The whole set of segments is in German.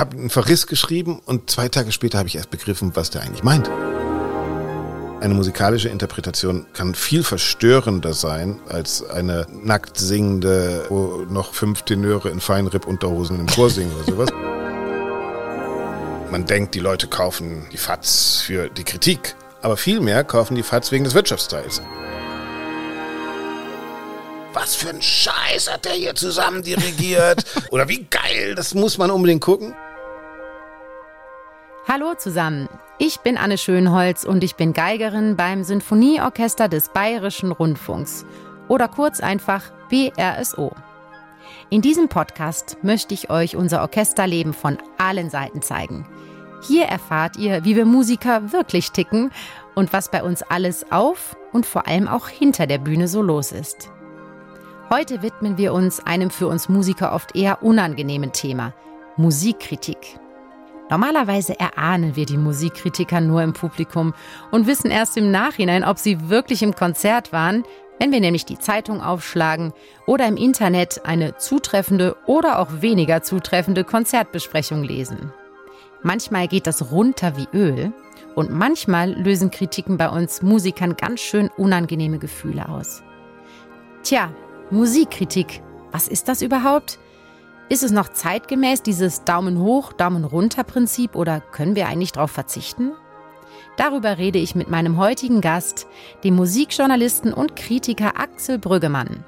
habe einen Verriss geschrieben und zwei Tage später habe ich erst begriffen, was der eigentlich meint. Eine musikalische Interpretation kann viel verstörender sein als eine nackt singende, wo noch fünf Tenöre in Feinripp-Unterhosen im Chor singen oder sowas. Man denkt, die Leute kaufen die FATS für die Kritik, aber vielmehr kaufen die FATS wegen des Wirtschaftsteils. Was für ein Scheiß hat der hier zusammen dirigiert? Oder wie geil, das muss man unbedingt gucken. Hallo zusammen, ich bin Anne Schönholz und ich bin Geigerin beim Sinfonieorchester des Bayerischen Rundfunks oder kurz einfach BRSO. In diesem Podcast möchte ich euch unser Orchesterleben von allen Seiten zeigen. Hier erfahrt ihr, wie wir Musiker wirklich ticken und was bei uns alles auf und vor allem auch hinter der Bühne so los ist. Heute widmen wir uns einem für uns Musiker oft eher unangenehmen Thema, Musikkritik. Normalerweise erahnen wir die Musikkritiker nur im Publikum und wissen erst im Nachhinein, ob sie wirklich im Konzert waren, wenn wir nämlich die Zeitung aufschlagen oder im Internet eine zutreffende oder auch weniger zutreffende Konzertbesprechung lesen. Manchmal geht das runter wie Öl und manchmal lösen Kritiken bei uns Musikern ganz schön unangenehme Gefühle aus. Tja, Musikkritik, was ist das überhaupt? Ist es noch zeitgemäß, dieses Daumen hoch, Daumen runter Prinzip oder können wir eigentlich darauf verzichten? Darüber rede ich mit meinem heutigen Gast, dem Musikjournalisten und Kritiker Axel Brüggemann.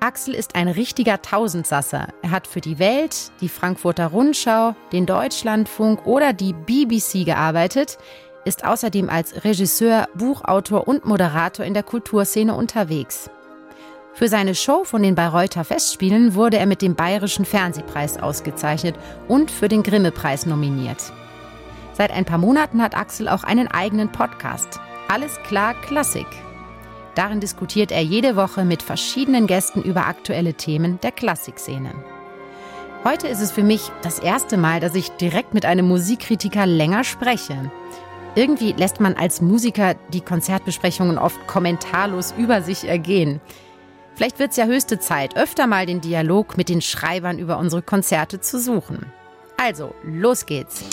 Axel ist ein richtiger Tausendsasser. Er hat für die Welt, die Frankfurter Rundschau, den Deutschlandfunk oder die BBC gearbeitet, ist außerdem als Regisseur, Buchautor und Moderator in der Kulturszene unterwegs. Für seine Show von den Bayreuther Festspielen wurde er mit dem Bayerischen Fernsehpreis ausgezeichnet und für den Grimme-Preis nominiert. Seit ein paar Monaten hat Axel auch einen eigenen Podcast. Alles klar Klassik. Darin diskutiert er jede Woche mit verschiedenen Gästen über aktuelle Themen der Klassikszene. Heute ist es für mich das erste Mal, dass ich direkt mit einem Musikkritiker länger spreche. Irgendwie lässt man als Musiker die Konzertbesprechungen oft kommentarlos über sich ergehen. Vielleicht wird es ja höchste Zeit, öfter mal den Dialog mit den Schreibern über unsere Konzerte zu suchen. Also, los geht's!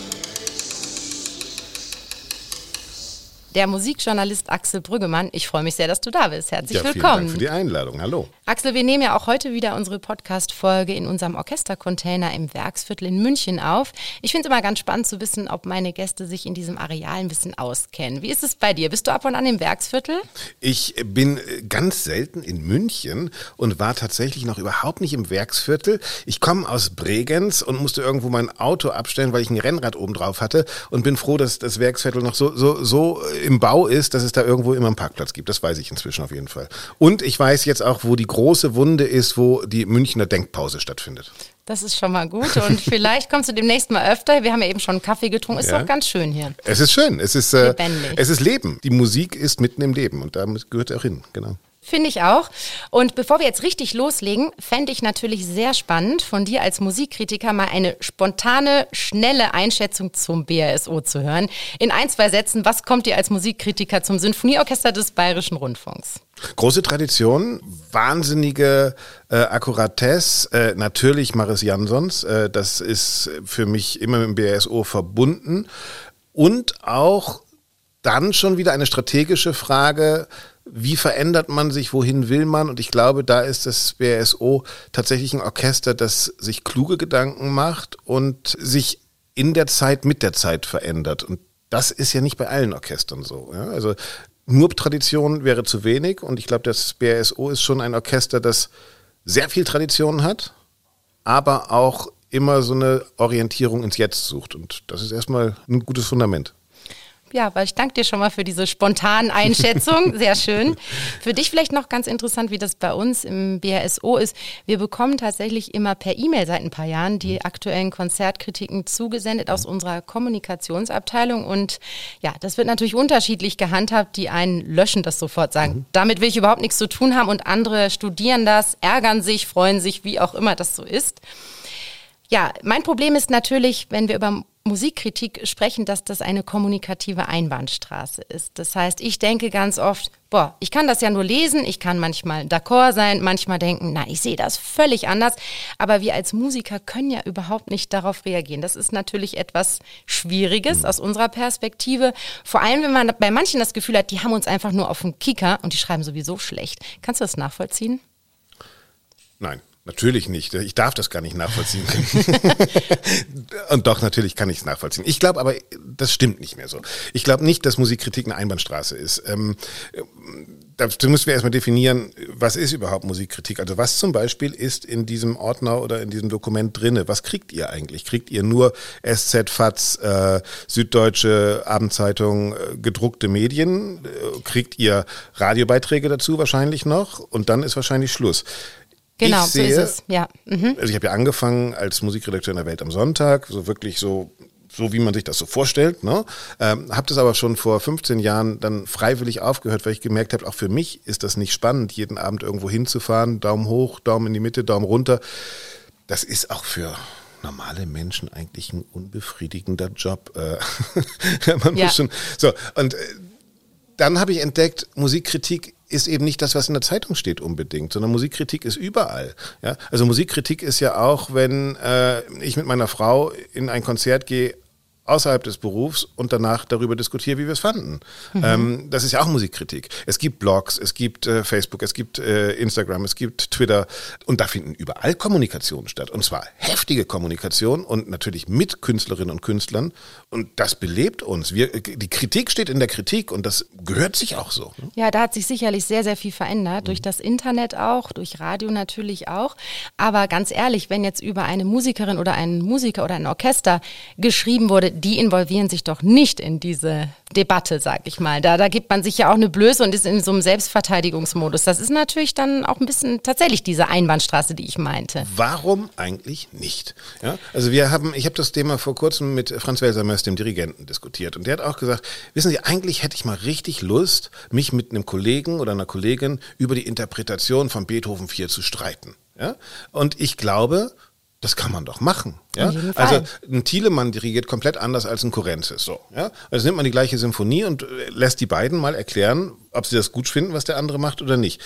Der Musikjournalist Axel Brüggemann. Ich freue mich sehr, dass du da bist. Herzlich ja, willkommen. Vielen Dank für die Einladung. Hallo. Axel, wir nehmen ja auch heute wieder unsere Podcast-Folge in unserem Orchestercontainer im Werksviertel in München auf. Ich finde es immer ganz spannend zu wissen, ob meine Gäste sich in diesem Areal ein bisschen auskennen. Wie ist es bei dir? Bist du ab und an im Werksviertel? Ich bin ganz selten in München und war tatsächlich noch überhaupt nicht im Werksviertel. Ich komme aus Bregenz und musste irgendwo mein Auto abstellen, weil ich ein Rennrad oben drauf hatte und bin froh, dass das Werksviertel noch so, so, so im Bau ist, dass es da irgendwo immer einen Parkplatz gibt. Das weiß ich inzwischen auf jeden Fall. Und ich weiß jetzt auch, wo die große Wunde ist, wo die Münchner Denkpause stattfindet. Das ist schon mal gut und vielleicht kommst du demnächst mal öfter. Wir haben ja eben schon Kaffee getrunken. Ist ja. doch ganz schön hier. Es ist schön. Es ist, äh, es ist Leben. Die Musik ist mitten im Leben und da gehört er auch hin. Genau. Finde ich auch. Und bevor wir jetzt richtig loslegen, fände ich natürlich sehr spannend, von dir als Musikkritiker mal eine spontane, schnelle Einschätzung zum BRSO zu hören. In ein, zwei Sätzen, was kommt dir als Musikkritiker zum Sinfonieorchester des Bayerischen Rundfunks? Große Tradition, wahnsinnige äh, Akkuratesse, äh, natürlich Maris Jansons, äh, das ist für mich immer mit dem BRSO verbunden und auch dann schon wieder eine strategische Frage, wie verändert man sich, wohin will man? Und ich glaube, da ist das BSO tatsächlich ein Orchester, das sich kluge Gedanken macht und sich in der Zeit mit der Zeit verändert. Und das ist ja nicht bei allen Orchestern so. Ja? Also nur Tradition wäre zu wenig. Und ich glaube, das BSO ist schon ein Orchester, das sehr viel Tradition hat, aber auch immer so eine Orientierung ins Jetzt sucht. Und das ist erstmal ein gutes Fundament. Ja, weil ich danke dir schon mal für diese spontanen Einschätzung. Sehr schön. Für dich vielleicht noch ganz interessant, wie das bei uns im BRSO ist. Wir bekommen tatsächlich immer per E-Mail seit ein paar Jahren die aktuellen Konzertkritiken zugesendet aus unserer Kommunikationsabteilung. Und ja, das wird natürlich unterschiedlich gehandhabt. Die einen löschen das sofort, sagen, mhm. damit will ich überhaupt nichts zu tun haben. Und andere studieren das, ärgern sich, freuen sich, wie auch immer das so ist. Ja, mein Problem ist natürlich, wenn wir über Musikkritik sprechen, dass das eine kommunikative Einbahnstraße ist. Das heißt, ich denke ganz oft, boah, ich kann das ja nur lesen, ich kann manchmal d'accord sein, manchmal denken, na, ich sehe das völlig anders, aber wir als Musiker können ja überhaupt nicht darauf reagieren. Das ist natürlich etwas Schwieriges aus unserer Perspektive, vor allem wenn man bei manchen das Gefühl hat, die haben uns einfach nur auf den Kicker und die schreiben sowieso schlecht. Kannst du das nachvollziehen? Nein. Natürlich nicht. Ich darf das gar nicht nachvollziehen. und doch, natürlich kann ich es nachvollziehen. Ich glaube aber, das stimmt nicht mehr so. Ich glaube nicht, dass Musikkritik eine Einbahnstraße ist. Ähm, dazu müssen wir erstmal definieren, was ist überhaupt Musikkritik? Also was zum Beispiel ist in diesem Ordner oder in diesem Dokument drinne? Was kriegt ihr eigentlich? Kriegt ihr nur SZ, FATS, äh, Süddeutsche Abendzeitung, äh, gedruckte Medien? Äh, kriegt ihr Radiobeiträge dazu wahrscheinlich noch? Und dann ist wahrscheinlich Schluss. Genau, sehe, so ist es, ja. Mhm. Also ich habe ja angefangen als Musikredakteur in der Welt am Sonntag, so wirklich so so wie man sich das so vorstellt. Ne? Ähm, habe das aber schon vor 15 Jahren dann freiwillig aufgehört, weil ich gemerkt habe, auch für mich ist das nicht spannend, jeden Abend irgendwo hinzufahren, Daumen hoch, Daumen in die Mitte, Daumen runter. Das ist auch für normale Menschen eigentlich ein unbefriedigender Job. Äh, man ja. muss schon, so und äh, dann habe ich entdeckt, Musikkritik ist eben nicht das, was in der Zeitung steht unbedingt, sondern Musikkritik ist überall. Ja? Also Musikkritik ist ja auch, wenn äh, ich mit meiner Frau in ein Konzert gehe, außerhalb des Berufs und danach darüber diskutiere, wie wir es fanden. Mhm. Ähm, das ist ja auch Musikkritik. Es gibt Blogs, es gibt äh, Facebook, es gibt äh, Instagram, es gibt Twitter und da finden überall Kommunikationen statt. Und zwar heftige Kommunikation und natürlich mit Künstlerinnen und Künstlern. Und das belebt uns. Wir, die Kritik steht in der Kritik und das gehört sich auch so. Ja, da hat sich sicherlich sehr, sehr viel verändert. Mhm. Durch das Internet auch, durch Radio natürlich auch. Aber ganz ehrlich, wenn jetzt über eine Musikerin oder einen Musiker oder ein Orchester geschrieben wurde, die involvieren sich doch nicht in diese Debatte, sag ich mal. Da, da gibt man sich ja auch eine Blöße und ist in so einem Selbstverteidigungsmodus. Das ist natürlich dann auch ein bisschen tatsächlich diese Einbahnstraße, die ich meinte. Warum eigentlich nicht? Ja, also wir haben, ich habe das Thema vor kurzem mit Franz Welsermöss, dem Dirigenten, diskutiert und der hat auch gesagt, wissen Sie, eigentlich hätte ich mal richtig Lust, mich mit einem Kollegen oder einer Kollegin über die Interpretation von Beethoven 4 zu streiten. Ja? Und ich glaube, das kann man doch machen. Ja? Also ein Thielemann dirigiert komplett anders als ein Korenzis. So, ja? Also nimmt man die gleiche Symphonie und äh, lässt die beiden mal erklären, ob sie das gut finden, was der andere macht oder nicht.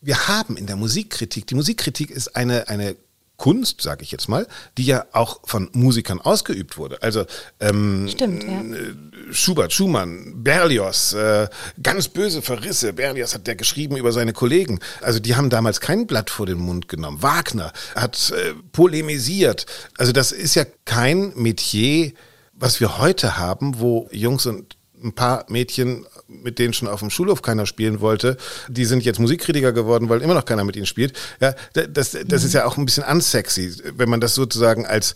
Wir haben in der Musikkritik, die Musikkritik ist eine, eine Kunst, sage ich jetzt mal, die ja auch von Musikern ausgeübt wurde. Also ähm, Stimmt, ja. Schubert, Schumann, Berlioz, äh, ganz böse Verrisse. Berlioz hat der geschrieben über seine Kollegen. Also die haben damals kein Blatt vor den Mund genommen. Wagner hat äh, polemisiert. Also das ist ja kein Metier, was wir heute haben, wo Jungs und ein paar Mädchen, mit denen schon auf dem Schulhof keiner spielen wollte, die sind jetzt Musikkritiker geworden, weil immer noch keiner mit ihnen spielt. Ja, das, das mhm. ist ja auch ein bisschen unsexy, wenn man das sozusagen als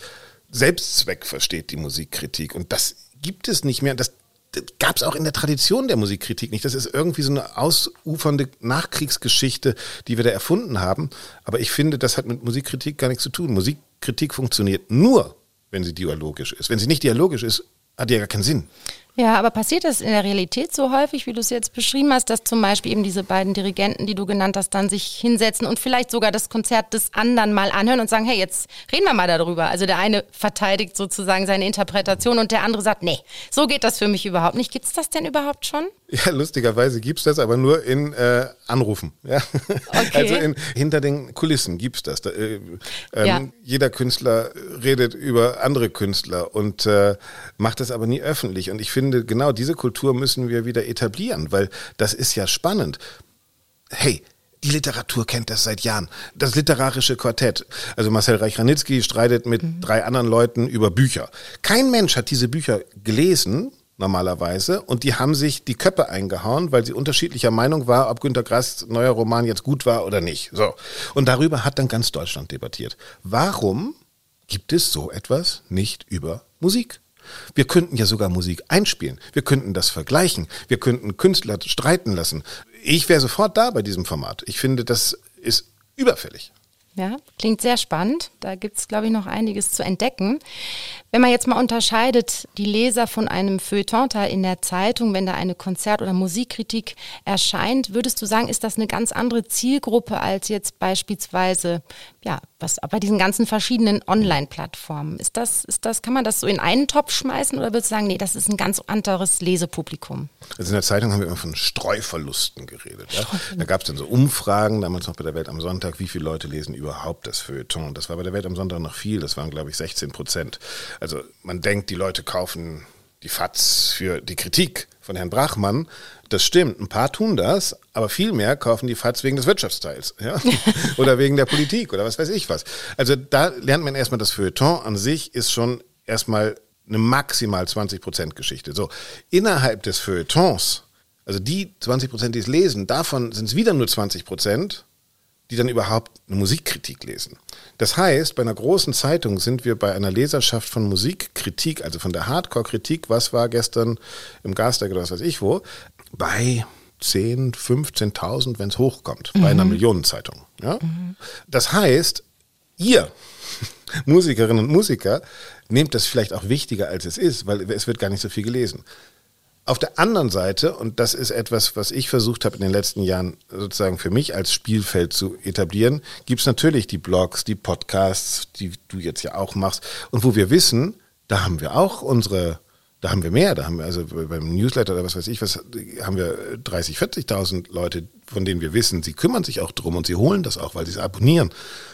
Selbstzweck versteht, die Musikkritik. Und das gibt es nicht mehr. Das, das gab es auch in der Tradition der Musikkritik nicht. Das ist irgendwie so eine ausufernde Nachkriegsgeschichte, die wir da erfunden haben. Aber ich finde, das hat mit Musikkritik gar nichts zu tun. Musikkritik funktioniert nur, wenn sie dialogisch ist. Wenn sie nicht dialogisch ist, hat ja gar keinen Sinn. Ja, aber passiert das in der Realität so häufig, wie du es jetzt beschrieben hast, dass zum Beispiel eben diese beiden Dirigenten, die du genannt hast, dann sich hinsetzen und vielleicht sogar das Konzert des anderen mal anhören und sagen, hey, jetzt reden wir mal darüber. Also der eine verteidigt sozusagen seine Interpretation und der andere sagt, nee, so geht das für mich überhaupt nicht. Gibt es das denn überhaupt schon? Ja, lustigerweise gibt es das, aber nur in äh, Anrufen. Ja? Okay. Also in, hinter den Kulissen gibt es das. Da, äh, ähm, ja. Jeder Künstler redet über andere Künstler und äh, macht das aber nie öffentlich. Und ich finde, finde, genau diese Kultur müssen wir wieder etablieren, weil das ist ja spannend. Hey, die Literatur kennt das seit Jahren. Das literarische Quartett. Also Marcel Reich-Ranitzky streitet mit mhm. drei anderen Leuten über Bücher. Kein Mensch hat diese Bücher gelesen, normalerweise, und die haben sich die Köpfe eingehauen, weil sie unterschiedlicher Meinung war, ob Günter Grass neuer Roman jetzt gut war oder nicht. So. Und darüber hat dann ganz Deutschland debattiert. Warum gibt es so etwas nicht über Musik? Wir könnten ja sogar Musik einspielen. Wir könnten das vergleichen. Wir könnten Künstler streiten lassen. Ich wäre sofort da bei diesem Format. Ich finde, das ist überfällig. Ja, klingt sehr spannend. Da gibt es, glaube ich, noch einiges zu entdecken. Wenn man jetzt mal unterscheidet, die Leser von einem Feuilletonteil in der Zeitung, wenn da eine Konzert- oder Musikkritik erscheint, würdest du sagen, ist das eine ganz andere Zielgruppe als jetzt beispielsweise, ja, was bei diesen ganzen verschiedenen Online-Plattformen? Ist das, ist das, kann man das so in einen Topf schmeißen oder würdest du sagen, nee, das ist ein ganz anderes Lesepublikum? Also in der Zeitung haben wir immer von Streuverlusten geredet. Ja? Da gab es dann so Umfragen, damals noch bei der Welt am Sonntag, wie viele Leute lesen überhaupt das Feuilleton? Das war bei der Welt am Sonntag noch viel, das waren glaube ich 16 Prozent. Also man denkt, die Leute kaufen die FATS für die Kritik von Herrn Brachmann. Das stimmt, ein paar tun das, aber viel mehr kaufen die FATS wegen des Wirtschaftsteils ja? oder wegen der Politik oder was weiß ich was. Also da lernt man erstmal, das Feuilleton an sich ist schon erstmal eine maximal 20 Prozent Geschichte. So, innerhalb des Feuilletons, also die 20 Prozent, die es lesen, davon sind es wieder nur 20 Prozent, die dann überhaupt eine Musikkritik lesen. Das heißt, bei einer großen Zeitung sind wir bei einer Leserschaft von Musikkritik, also von der Hardcore-Kritik, was war gestern im Gasteig oder was weiß ich wo, bei 10, 15.000, wenn es hochkommt, mhm. bei einer mhm. Millionenzeitung. Ja? Mhm. Das heißt, ihr Musikerinnen und Musiker nehmt das vielleicht auch wichtiger, als es ist, weil es wird gar nicht so viel gelesen. Auf der anderen Seite, und das ist etwas, was ich versucht habe in den letzten Jahren sozusagen für mich als Spielfeld zu etablieren, gibt es natürlich die Blogs, die Podcasts, die du jetzt ja auch machst, und wo wir wissen, da haben wir auch unsere, da haben wir mehr, da haben wir also beim Newsletter oder was weiß ich, was haben wir 30, 40.000 Leute, von denen wir wissen, sie kümmern sich auch drum und sie holen das auch, weil sie es abonnieren.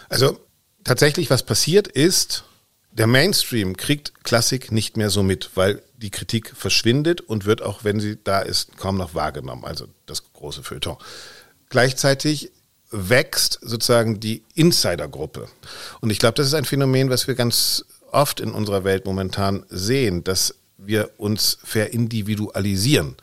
Also tatsächlich, was passiert ist, der Mainstream kriegt Klassik nicht mehr so mit, weil die Kritik verschwindet und wird auch, wenn sie da ist, kaum noch wahrgenommen. Also das große Feuilleton. Gleichzeitig wächst sozusagen die Insidergruppe. Und ich glaube, das ist ein Phänomen, was wir ganz oft in unserer Welt momentan sehen, dass wir uns verindividualisieren.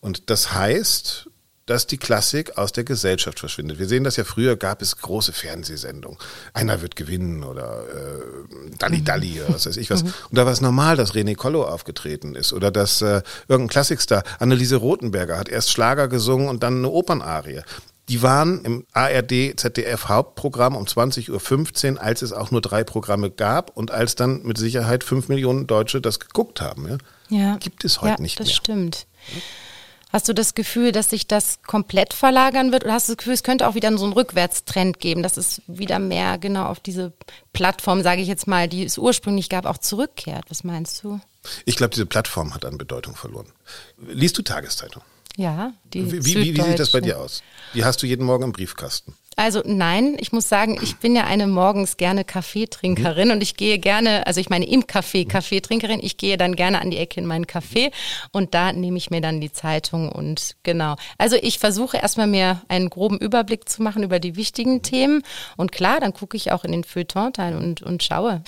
Und das heißt, dass die Klassik aus der Gesellschaft verschwindet. Wir sehen das ja früher, gab es große Fernsehsendungen. Einer wird gewinnen oder äh, Dalli mhm. Dalli oder was weiß ich was. Mhm. Und da war es normal, dass René Collo aufgetreten ist oder dass äh, irgendein Klassikstar, Anneliese Rothenberger, hat erst Schlager gesungen und dann eine Opernarie. Die waren im ARD ZDF Hauptprogramm um 20.15 Uhr, als es auch nur drei Programme gab und als dann mit Sicherheit fünf Millionen Deutsche das geguckt haben. Ja? ja. Gibt es heute ja, nicht das mehr. Das stimmt. Hast du das Gefühl, dass sich das komplett verlagern wird? Oder hast du das Gefühl, es könnte auch wieder so einen Rückwärtstrend geben, dass es wieder mehr genau auf diese Plattform, sage ich jetzt mal, die es ursprünglich gab, auch zurückkehrt? Was meinst du? Ich glaube, diese Plattform hat an Bedeutung verloren. Liest du Tageszeitung? Ja, die wie, wie, wie sieht das bei dir aus? Die hast du jeden Morgen im Briefkasten. Also nein, ich muss sagen, ich bin ja eine morgens gerne Kaffeetrinkerin mhm. und ich gehe gerne, also ich meine im Café Kaffeetrinkerin, ich gehe dann gerne an die Ecke in meinen Café und da nehme ich mir dann die Zeitung und genau. Also ich versuche erstmal mir einen groben Überblick zu machen über die wichtigen Themen und klar, dann gucke ich auch in den Feuilleton-Teil und, und schaue.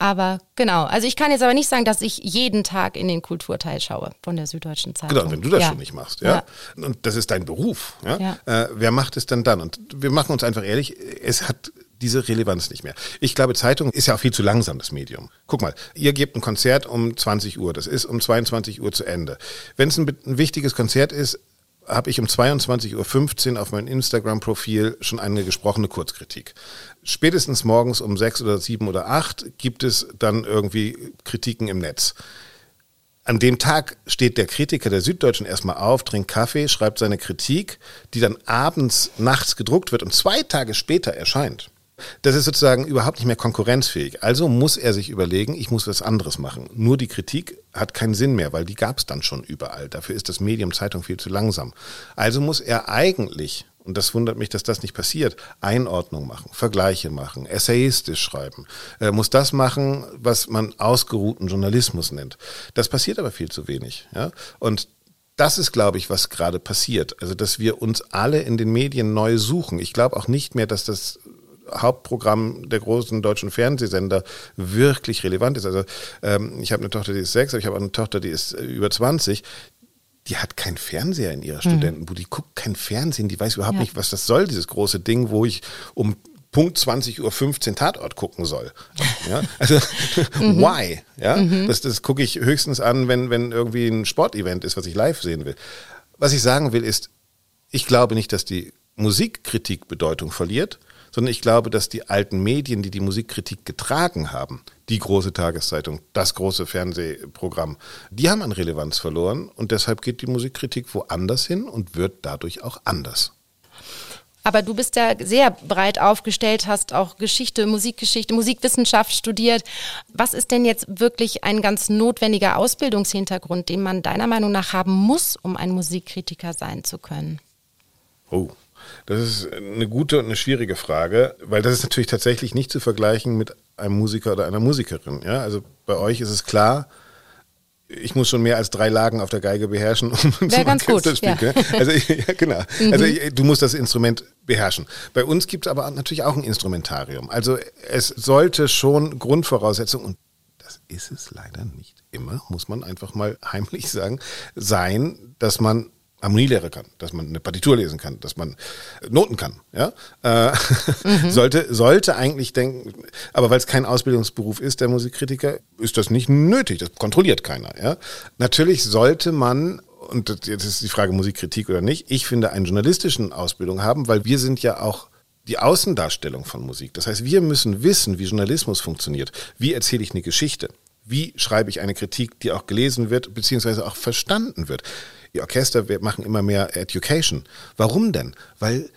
Aber genau, also ich kann jetzt aber nicht sagen, dass ich jeden Tag in den Kulturteil schaue von der Süddeutschen Zeitung. Genau, wenn du das ja. schon nicht machst, ja? ja. Und das ist dein Beruf, ja. ja. Äh, wer macht es denn dann? Und wir machen uns einfach ehrlich, es hat diese Relevanz nicht mehr. Ich glaube, Zeitung ist ja auch viel zu langsam, das Medium. Guck mal, ihr gebt ein Konzert um 20 Uhr, das ist um 22 Uhr zu Ende. Wenn es ein, ein wichtiges Konzert ist, habe ich um 22.15 Uhr auf meinem Instagram-Profil schon eine gesprochene Kurzkritik. Spätestens morgens um sechs oder sieben oder acht gibt es dann irgendwie Kritiken im Netz. An dem Tag steht der Kritiker der Süddeutschen erstmal auf, trinkt Kaffee, schreibt seine Kritik, die dann abends, nachts gedruckt wird und zwei Tage später erscheint. Das ist sozusagen überhaupt nicht mehr konkurrenzfähig. Also muss er sich überlegen, ich muss was anderes machen. Nur die Kritik hat keinen Sinn mehr, weil die gab es dann schon überall. Dafür ist das Medium Zeitung viel zu langsam. Also muss er eigentlich, und das wundert mich, dass das nicht passiert, Einordnung machen, Vergleiche machen, essayistisch schreiben. Er muss das machen, was man ausgeruhten Journalismus nennt. Das passiert aber viel zu wenig. Ja? Und das ist, glaube ich, was gerade passiert. Also, dass wir uns alle in den Medien neu suchen. Ich glaube auch nicht mehr, dass das Hauptprogramm der großen deutschen Fernsehsender wirklich relevant ist. Also ähm, ich habe eine Tochter, die ist sechs, aber ich habe eine Tochter, die ist äh, über 20 die hat keinen Fernseher in ihrer mhm. Studentenbude, die guckt kein Fernsehen, die weiß überhaupt ja. nicht, was das soll, dieses große Ding, wo ich um Punkt 20 Uhr 15 Tatort gucken soll. Ja, also mhm. why? Ja, mhm. das, das gucke ich höchstens an, wenn, wenn irgendwie ein Sportevent ist, was ich live sehen will. Was ich sagen will ist, ich glaube nicht, dass die Musikkritik Bedeutung verliert, sondern ich glaube, dass die alten Medien, die die Musikkritik getragen haben, die große Tageszeitung, das große Fernsehprogramm, die haben an Relevanz verloren und deshalb geht die Musikkritik woanders hin und wird dadurch auch anders. Aber du bist ja sehr breit aufgestellt, hast auch Geschichte, Musikgeschichte, Musikwissenschaft studiert. Was ist denn jetzt wirklich ein ganz notwendiger Ausbildungshintergrund, den man deiner Meinung nach haben muss, um ein Musikkritiker sein zu können? Oh, das ist eine gute und eine schwierige Frage, weil das ist natürlich tatsächlich nicht zu vergleichen mit einem Musiker oder einer Musikerin. Ja, also bei euch ist es klar, ich muss schon mehr als drei Lagen auf der Geige beherrschen, um Wäre ganz gut, ja. Also ja, genau. Mhm. Also du musst das Instrument beherrschen. Bei uns gibt es aber natürlich auch ein Instrumentarium. Also es sollte schon Grundvoraussetzung und das ist es leider nicht immer, muss man einfach mal heimlich sagen, sein, dass man Harmonielehre kann, dass man eine Partitur lesen kann, dass man Noten kann, ja, äh, mhm. sollte sollte eigentlich denken, aber weil es kein Ausbildungsberuf ist, der Musikkritiker, ist das nicht nötig, das kontrolliert keiner, ja. Natürlich sollte man und jetzt ist die Frage Musikkritik oder nicht. Ich finde einen journalistischen Ausbildung haben, weil wir sind ja auch die Außendarstellung von Musik. Das heißt, wir müssen wissen, wie Journalismus funktioniert. Wie erzähle ich eine Geschichte? Wie schreibe ich eine Kritik, die auch gelesen wird, beziehungsweise auch verstanden wird? die Orchester wir machen immer mehr Education. Warum denn? Weil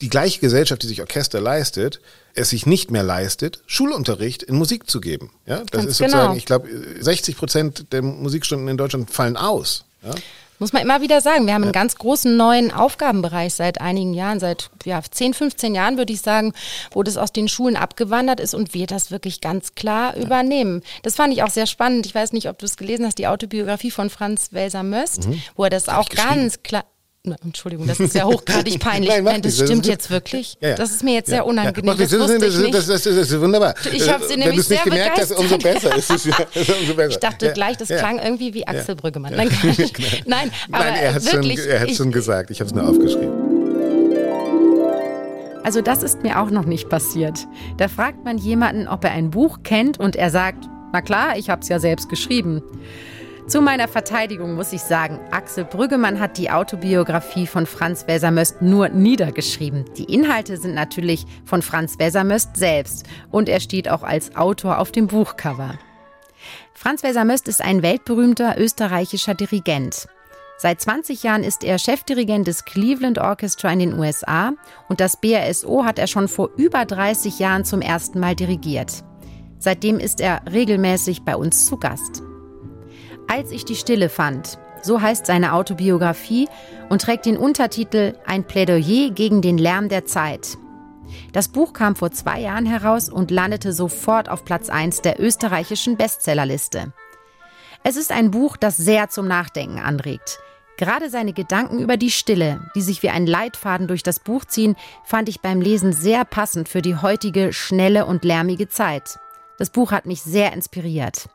die gleiche Gesellschaft, die sich Orchester leistet, es sich nicht mehr leistet, Schulunterricht in Musik zu geben. Ja, das Ganz ist sozusagen, genau. ich glaube, 60 Prozent der Musikstunden in Deutschland fallen aus. Ja? Muss man immer wieder sagen, wir haben einen ganz großen neuen Aufgabenbereich seit einigen Jahren, seit ja, 10, 15 Jahren würde ich sagen, wo das aus den Schulen abgewandert ist und wir das wirklich ganz klar übernehmen. Das fand ich auch sehr spannend. Ich weiß nicht, ob du es gelesen hast, die Autobiografie von Franz Welser-Möst, mhm. wo er das auch ganz klar Entschuldigung, das ist ja hochgradig peinlich. Nein, Nein, das stimmt jetzt wirklich. Ja, ja. Das ist mir jetzt sehr unangenehm. Das, das, das, das, ist wunderbar. Ich habe sie nämlich sehr gemerkt hast, umso besser. ist es, umso besser. Ich dachte gleich, das klang irgendwie wie Axel Brüggemann. Nein, Nein, aber Nein, er hat es schon gesagt. Ich habe es nur aufgeschrieben. Also das ist mir auch noch nicht passiert. Da fragt man jemanden, ob er ein Buch kennt und er sagt, na klar, ich habe es ja selbst geschrieben. Zu meiner Verteidigung muss ich sagen, Axel Brüggemann hat die Autobiografie von Franz Wesermöst nur niedergeschrieben. Die Inhalte sind natürlich von Franz Wesermöst selbst und er steht auch als Autor auf dem Buchcover. Franz Wesermöst ist ein weltberühmter österreichischer Dirigent. Seit 20 Jahren ist er Chefdirigent des Cleveland Orchestra in den USA und das BRSO hat er schon vor über 30 Jahren zum ersten Mal dirigiert. Seitdem ist er regelmäßig bei uns zu Gast. Als ich die Stille fand, so heißt seine Autobiografie und trägt den Untertitel Ein Plädoyer gegen den Lärm der Zeit. Das Buch kam vor zwei Jahren heraus und landete sofort auf Platz 1 der österreichischen Bestsellerliste. Es ist ein Buch, das sehr zum Nachdenken anregt. Gerade seine Gedanken über die Stille, die sich wie ein Leitfaden durch das Buch ziehen, fand ich beim Lesen sehr passend für die heutige schnelle und lärmige Zeit. Das Buch hat mich sehr inspiriert.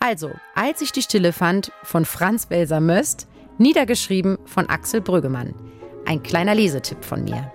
Also, als ich die Stille fand, von Franz Welser Möst, niedergeschrieben von Axel Brüggemann. Ein kleiner Lesetipp von mir.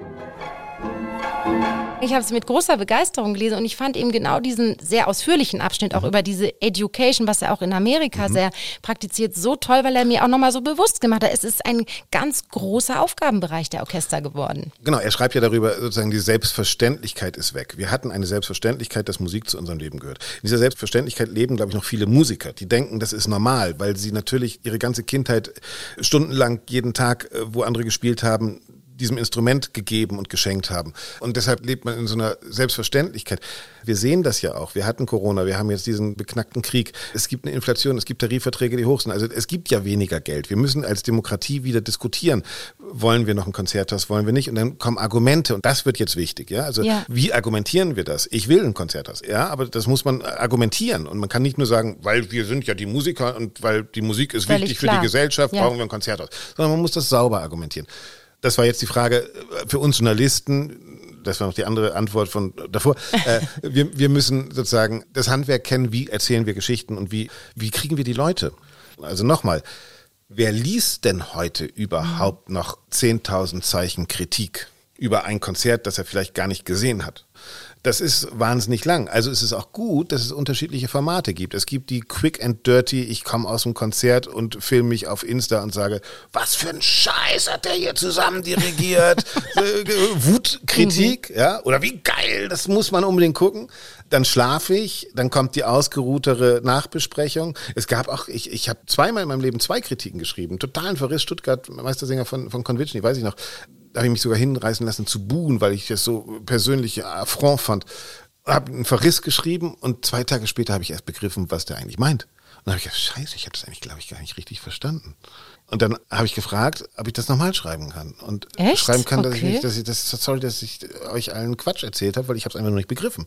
Ich habe es mit großer Begeisterung gelesen und ich fand eben genau diesen sehr ausführlichen Abschnitt auch mhm. über diese Education, was er auch in Amerika mhm. sehr praktiziert, so toll, weil er mir auch nochmal so bewusst gemacht hat, es ist ein ganz großer Aufgabenbereich der Orchester geworden. Genau, er schreibt ja darüber, sozusagen die Selbstverständlichkeit ist weg. Wir hatten eine Selbstverständlichkeit, dass Musik zu unserem Leben gehört. In dieser Selbstverständlichkeit leben, glaube ich, noch viele Musiker, die denken, das ist normal, weil sie natürlich ihre ganze Kindheit stundenlang jeden Tag, äh, wo andere gespielt haben, diesem Instrument gegeben und geschenkt haben. Und deshalb lebt man in so einer Selbstverständlichkeit. Wir sehen das ja auch. Wir hatten Corona, wir haben jetzt diesen beknackten Krieg. Es gibt eine Inflation, es gibt Tarifverträge, die hoch sind. Also es gibt ja weniger Geld. Wir müssen als Demokratie wieder diskutieren. Wollen wir noch ein Konzerthaus, wollen wir nicht? Und dann kommen Argumente und das wird jetzt wichtig. Ja? Also ja. wie argumentieren wir das? Ich will ein Konzerthaus, ja, aber das muss man argumentieren. Und man kann nicht nur sagen, weil wir sind ja die Musiker und weil die Musik ist Völlig wichtig klar. für die Gesellschaft, ja. brauchen wir ein Konzerthaus. Sondern man muss das sauber argumentieren. Das war jetzt die Frage äh, für uns Journalisten. Das war noch die andere Antwort von davor. Äh, wir, wir müssen sozusagen das Handwerk kennen. Wie erzählen wir Geschichten und wie, wie kriegen wir die Leute? Also nochmal, wer liest denn heute überhaupt noch 10.000 Zeichen Kritik über ein Konzert, das er vielleicht gar nicht gesehen hat? Das ist wahnsinnig lang. Also es ist auch gut, dass es unterschiedliche Formate gibt. Es gibt die Quick and Dirty, ich komme aus dem Konzert und filme mich auf Insta und sage, was für ein Scheiß hat der hier zusammen dirigiert? Äh, Wutkritik, mhm. ja? Oder wie geil, das muss man unbedingt gucken. Dann schlafe ich, dann kommt die ausgeruhtere Nachbesprechung. Es gab auch, ich, ich habe zweimal in meinem Leben zwei Kritiken geschrieben. Totalen Verriss, Stuttgart, Meistersänger von, von Conviction, weiß ich noch habe ich mich sogar hinreißen lassen zu buhen, weil ich das so persönlich Affront fand. Habe einen Verriss geschrieben und zwei Tage später habe ich erst begriffen, was der eigentlich meint. Und dann habe ich gedacht, scheiße, ich habe das eigentlich, glaube ich, gar nicht richtig verstanden. Und dann habe ich gefragt, ob ich das nochmal schreiben kann. Und Echt? schreiben kann, dass okay. ich, dass ich das, sorry, dass ich euch allen Quatsch erzählt habe, weil ich habe es einfach noch nicht begriffen.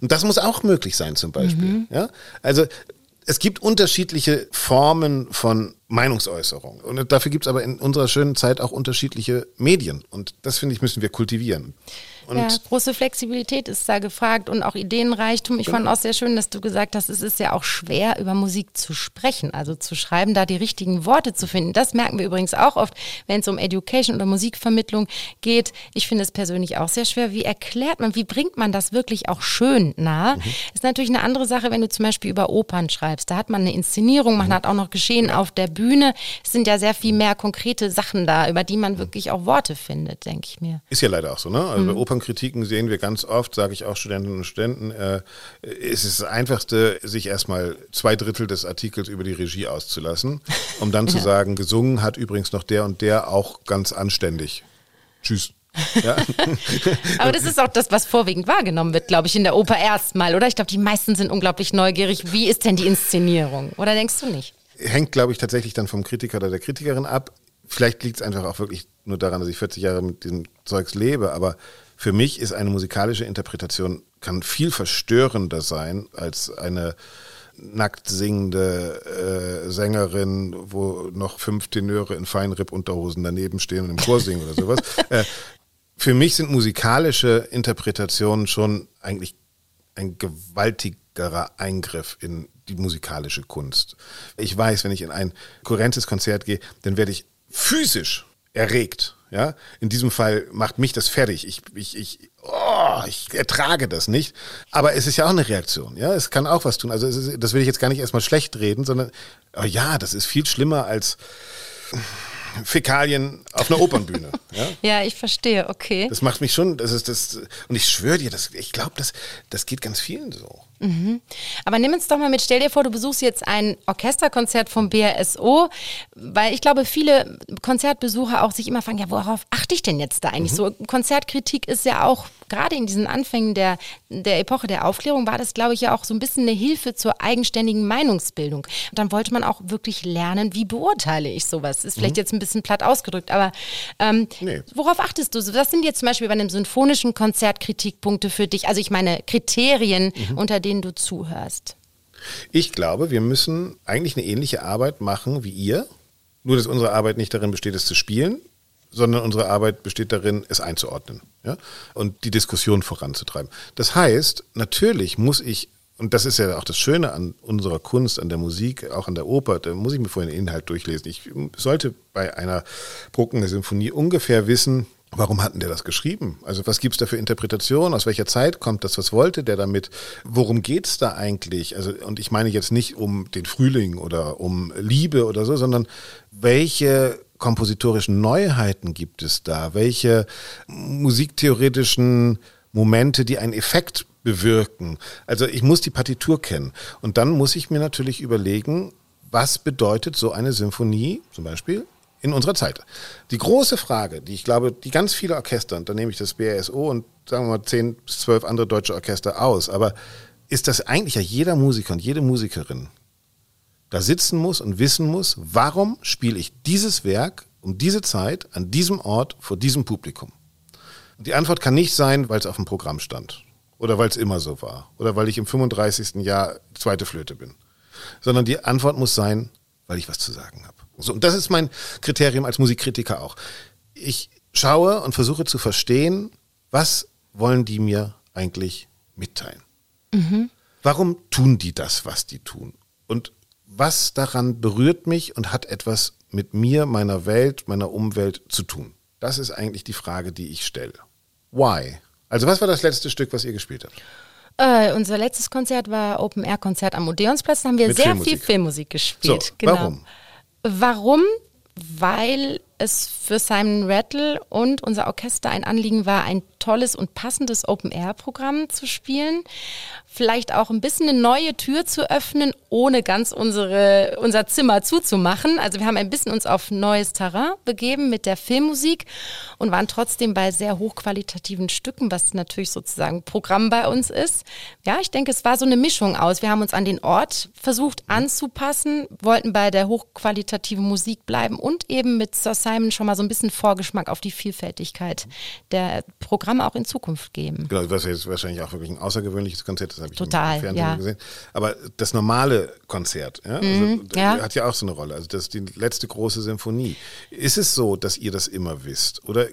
Und das muss auch möglich sein, zum Beispiel. Mhm. Ja? Also es gibt unterschiedliche Formen von Meinungsäußerung. Und dafür gibt es aber in unserer schönen Zeit auch unterschiedliche Medien. Und das, finde ich, müssen wir kultivieren. Und ja, große Flexibilität ist da gefragt und auch Ideenreichtum. Ich genau. fand auch sehr schön, dass du gesagt hast, es ist ja auch schwer, über Musik zu sprechen, also zu schreiben, da die richtigen Worte zu finden. Das merken wir übrigens auch oft, wenn es um Education oder Musikvermittlung geht. Ich finde es persönlich auch sehr schwer. Wie erklärt man, wie bringt man das wirklich auch schön nah? Mhm. Ist natürlich eine andere Sache, wenn du zum Beispiel über Opern schreibst. Da hat man eine Inszenierung, man mhm. hat auch noch Geschehen ja. auf der Bühne. Es sind ja sehr viel mehr konkrete Sachen da, über die man mhm. wirklich auch Worte findet, denke ich mir. Ist ja leider auch so, ne? Also mhm. Opern Kritiken sehen wir ganz oft, sage ich auch Studentinnen und Studenten, äh, es ist das Einfachste, sich erstmal zwei Drittel des Artikels über die Regie auszulassen, um dann zu sagen, gesungen hat übrigens noch der und der auch ganz anständig. Tschüss. Ja. Aber das ist auch das, was vorwiegend wahrgenommen wird, glaube ich, in der Oper erstmal, oder? Ich glaube, die meisten sind unglaublich neugierig. Wie ist denn die Inszenierung? Oder denkst du nicht? Hängt, glaube ich, tatsächlich dann vom Kritiker oder der Kritikerin ab. Vielleicht liegt es einfach auch wirklich nur daran, dass ich 40 Jahre mit diesem Zeugs lebe, aber für mich ist eine musikalische Interpretation kann viel verstörender sein als eine nackt singende äh, Sängerin, wo noch fünf Tenöre in Feinripp-Unterhosen daneben stehen und im Chor singen oder sowas. Äh, für mich sind musikalische Interpretationen schon eigentlich ein gewaltigerer Eingriff in die musikalische Kunst. Ich weiß, wenn ich in ein kohärentes Konzert gehe, dann werde ich physisch erregt ja, in diesem Fall macht mich das fertig. Ich, ich, ich, oh, ich ertrage das nicht. Aber es ist ja auch eine Reaktion. Ja, es kann auch was tun. Also ist, das will ich jetzt gar nicht erstmal schlecht reden, sondern oh ja, das ist viel schlimmer als Fäkalien auf einer Opernbühne. Ja? ja, ich verstehe, okay. Das macht mich schon, das ist das, und ich schwöre dir, das, ich glaube, das, das geht ganz vielen so. Mhm. Aber nimm uns doch mal mit, stell dir vor, du besuchst jetzt ein Orchesterkonzert vom BRSO, weil ich glaube, viele Konzertbesucher auch sich immer fragen, ja, worauf achte ich denn jetzt da eigentlich mhm. so? Konzertkritik ist ja auch, gerade in diesen Anfängen der, der Epoche der Aufklärung, war das, glaube ich, ja auch so ein bisschen eine Hilfe zur eigenständigen Meinungsbildung. Und dann wollte man auch wirklich lernen, wie beurteile ich sowas? Ist vielleicht mhm. jetzt ein bisschen platt ausgedrückt, aber ähm, nee. worauf achtest du? Was sind jetzt zum Beispiel bei einem symphonischen Konzert Kritikpunkte für dich? Also ich meine Kriterien, mhm. unter denen denen du zuhörst? Ich glaube, wir müssen eigentlich eine ähnliche Arbeit machen wie ihr. Nur, dass unsere Arbeit nicht darin besteht, es zu spielen, sondern unsere Arbeit besteht darin, es einzuordnen ja? und die Diskussion voranzutreiben. Das heißt, natürlich muss ich, und das ist ja auch das Schöne an unserer Kunst, an der Musik, auch an der Oper, da muss ich mir vorhin den Inhalt durchlesen. Ich sollte bei einer Bruckner Symphonie ungefähr wissen, Warum hatten der das geschrieben? Also was gibt's da für Interpretationen? Aus welcher Zeit kommt das? Was wollte der damit? Worum geht's da eigentlich? Also und ich meine jetzt nicht um den Frühling oder um Liebe oder so, sondern welche kompositorischen Neuheiten gibt es da? Welche musiktheoretischen Momente, die einen Effekt bewirken? Also ich muss die Partitur kennen und dann muss ich mir natürlich überlegen, was bedeutet so eine Symphonie zum Beispiel in unserer Zeit. Die große Frage, die ich glaube, die ganz viele Orchester, und da nehme ich das BRSO und sagen wir mal zehn bis zwölf andere deutsche Orchester aus, aber ist, dass eigentlich ja jeder Musiker und jede Musikerin da sitzen muss und wissen muss, warum spiele ich dieses Werk um diese Zeit an diesem Ort vor diesem Publikum? Und die Antwort kann nicht sein, weil es auf dem Programm stand oder weil es immer so war oder weil ich im 35. Jahr zweite Flöte bin, sondern die Antwort muss sein, weil ich was zu sagen habe. So, und das ist mein Kriterium als Musikkritiker auch. Ich schaue und versuche zu verstehen, was wollen die mir eigentlich mitteilen? Mhm. Warum tun die das, was die tun? Und was daran berührt mich und hat etwas mit mir, meiner Welt, meiner Umwelt zu tun? Das ist eigentlich die Frage, die ich stelle. Why? Also was war das letzte Stück, was ihr gespielt habt? Äh, unser letztes Konzert war Open Air Konzert am Odeonsplatz. Da haben wir Mit sehr Filmmusik. viel Filmmusik gespielt. So, genau. warum? Warum? Weil es für Simon Rattle und unser Orchester ein Anliegen war, ein tolles und passendes Open-Air-Programm zu spielen. Vielleicht auch ein bisschen eine neue Tür zu öffnen, ohne ganz unsere, unser Zimmer zuzumachen. Also wir haben ein bisschen uns auf neues Terrain begeben mit der Filmmusik und waren trotzdem bei sehr hochqualitativen Stücken, was natürlich sozusagen Programm bei uns ist. Ja, ich denke, es war so eine Mischung aus. Wir haben uns an den Ort versucht anzupassen, wollten bei der hochqualitativen Musik bleiben und eben mit Sir Simon schon mal so ein bisschen Vorgeschmack auf die Vielfältigkeit der Programme auch in Zukunft geben. Genau, ist jetzt wahrscheinlich auch wirklich ein außergewöhnliches Konzert, das habe ich Total, im Fernsehen ja. gesehen. Aber das normale Konzert, ja, also, Mhm, ja. hat ja auch so eine Rolle. Also das ist die letzte große Symphonie. Ist es so, dass ihr das immer wisst? Oder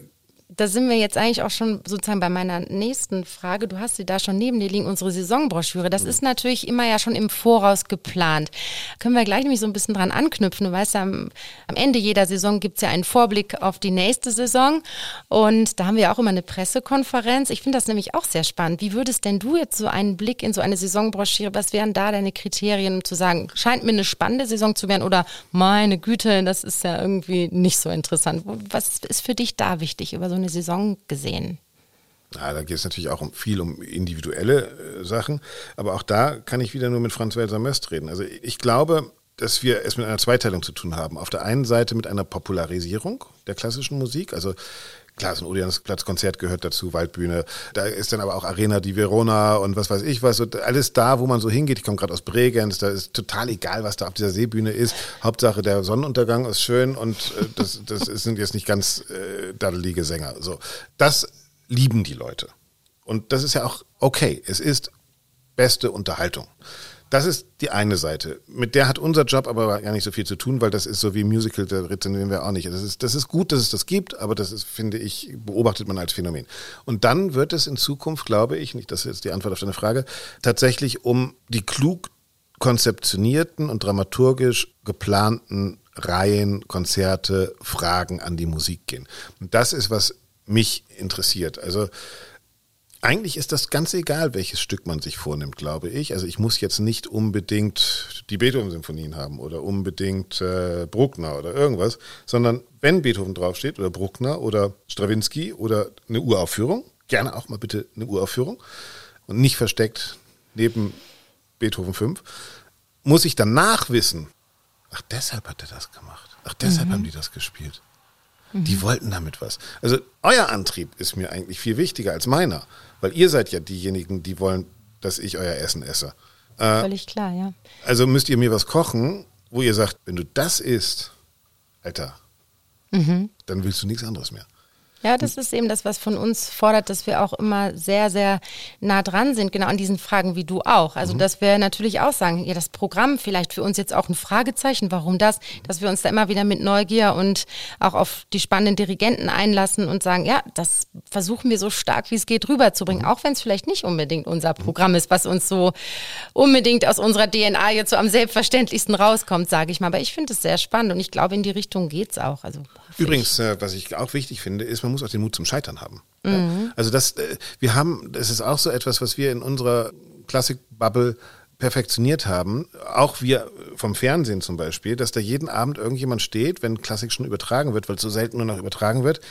Da sind wir jetzt eigentlich auch schon sozusagen bei meiner nächsten Frage. Du hast sie da schon neben dir liegen, unsere Saisonbroschüre. Das ist natürlich immer ja schon im Voraus geplant. Können wir gleich nämlich so ein bisschen dran anknüpfen. Du weißt ja, am, am Ende jeder Saison gibt es ja einen Vorblick auf die nächste Saison. Und da haben wir auch immer eine Pressekonferenz. Ich finde das nämlich auch sehr spannend. Wie würdest denn du jetzt so einen Blick in so eine Saisonbroschüre, was wären da deine Kriterien, um zu sagen, scheint mir eine spannende Saison zu werden oder meine Güte, das ist ja irgendwie nicht so interessant. Was ist für dich da wichtig über so eine Saison gesehen? Ja, da geht es natürlich auch um viel um individuelle äh, Sachen, aber auch da kann ich wieder nur mit Franz Welser Möst reden. Also ich glaube, dass wir es mit einer Zweiteilung zu tun haben. Auf der einen Seite mit einer Popularisierung der klassischen Musik, also Klar, so ein Odeonsplatzkonzert gehört dazu, Waldbühne. Da ist dann aber auch Arena di Verona und was weiß ich was. Alles da, wo man so hingeht. Ich komme gerade aus Bregenz. Da ist total egal, was da auf dieser Seebühne ist. Hauptsache der Sonnenuntergang ist schön und äh, das, das sind jetzt nicht ganz äh, daddelige Sänger. So, das lieben die Leute. Und das ist ja auch okay. Es ist beste Unterhaltung. Das ist die eine Seite. Mit der hat unser Job aber gar nicht so viel zu tun, weil das ist so wie Musical, da rezensieren wir auch nicht. Das ist, das ist gut, dass es das gibt, aber das ist, finde ich, beobachtet man als Phänomen. Und dann wird es in Zukunft, glaube ich, nicht, das ist jetzt die Antwort auf deine Frage, tatsächlich um die klug konzeptionierten und dramaturgisch geplanten Reihen, Konzerte, Fragen an die Musik gehen. Und das ist, was mich interessiert. Also eigentlich ist das ganz egal, welches Stück man sich vornimmt, glaube ich. Also ich muss jetzt nicht unbedingt die Beethoven-Symphonien haben oder unbedingt äh, Bruckner oder irgendwas, sondern wenn Beethoven draufsteht oder Bruckner oder Stravinsky oder eine Uraufführung, gerne auch mal bitte eine Uraufführung und nicht versteckt neben Beethoven 5, muss ich danach wissen, ach deshalb hat er das gemacht, ach deshalb haben die das gespielt. Die wollten damit was. Also euer Antrieb ist mir eigentlich viel wichtiger als meiner, weil ihr seid ja diejenigen, die wollen, dass ich euer Essen esse. Äh, Völlig klar, ja. also müsst ihr mir was kochen, wo ihr sagt, wenn du das isst, Alter, dann willst du nichts anderes mehr. Ja, das ist eben das, was von uns fordert, dass wir auch immer sehr, sehr nah dran sind, genau an diesen Fragen wie du auch. Also, dass wir natürlich auch sagen, ja, das Programm vielleicht für uns jetzt auch ein Fragezeichen, warum das, dass wir uns da immer wieder mit Neugier und auch auf die spannenden Dirigenten einlassen und sagen, ja, das versuchen wir so stark wie es geht rüberzubringen, auch wenn es vielleicht nicht unbedingt unser Programm ist, was uns so unbedingt aus unserer DNA jetzt so am selbstverständlichsten rauskommt, sage ich mal. Aber ich finde es sehr spannend und ich glaube, in die Richtung geht's auch. Also. Übrigens, äh, was ich auch wichtig finde, ist, man muss auch den Mut zum Scheitern haben. Ja? Also das, äh, wir haben, das ist auch so etwas, was wir in unserer Klassik-Bubble perfektioniert haben, auch wir vom Fernsehen zum Beispiel, dass da jeden Abend irgendjemand steht, wenn Klassik schon übertragen wird, weil es so selten nur noch übertragen wird,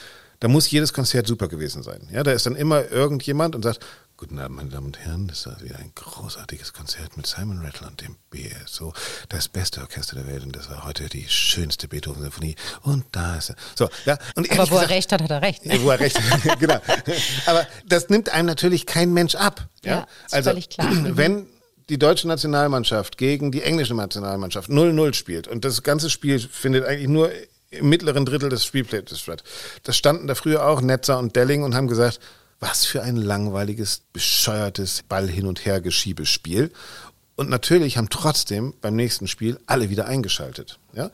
da muss jedes Konzert super gewesen sein. Ja, da ist dann immer irgendjemand und sagt, Guten Abend, meine Damen und Herren, das war wieder ein großartiges Konzert mit Simon Rattle und dem BSO, das beste Orchester der Welt und das war heute die schönste Beethoven-Symphonie und da ist er. So, ja, und Aber wo er gesagt- recht hat, hat er recht. Ne? wo er recht hat, genau. Aber das nimmt einem natürlich kein Mensch ab. Ja, Ja, ist also völlig klar. Mhm. wenn die deutsche Nationalmannschaft gegen die englische Nationalmannschaft 0-0 spielt und das ganze Spiel findet eigentlich nur im mittleren Drittel des Spielplates statt. Das standen da früher auch Netzer und Delling und haben gesagt, was für ein langweiliges, bescheuertes Ball hin und her Geschiebespiel. Und natürlich haben trotzdem beim nächsten Spiel alle wieder eingeschaltet. Ja?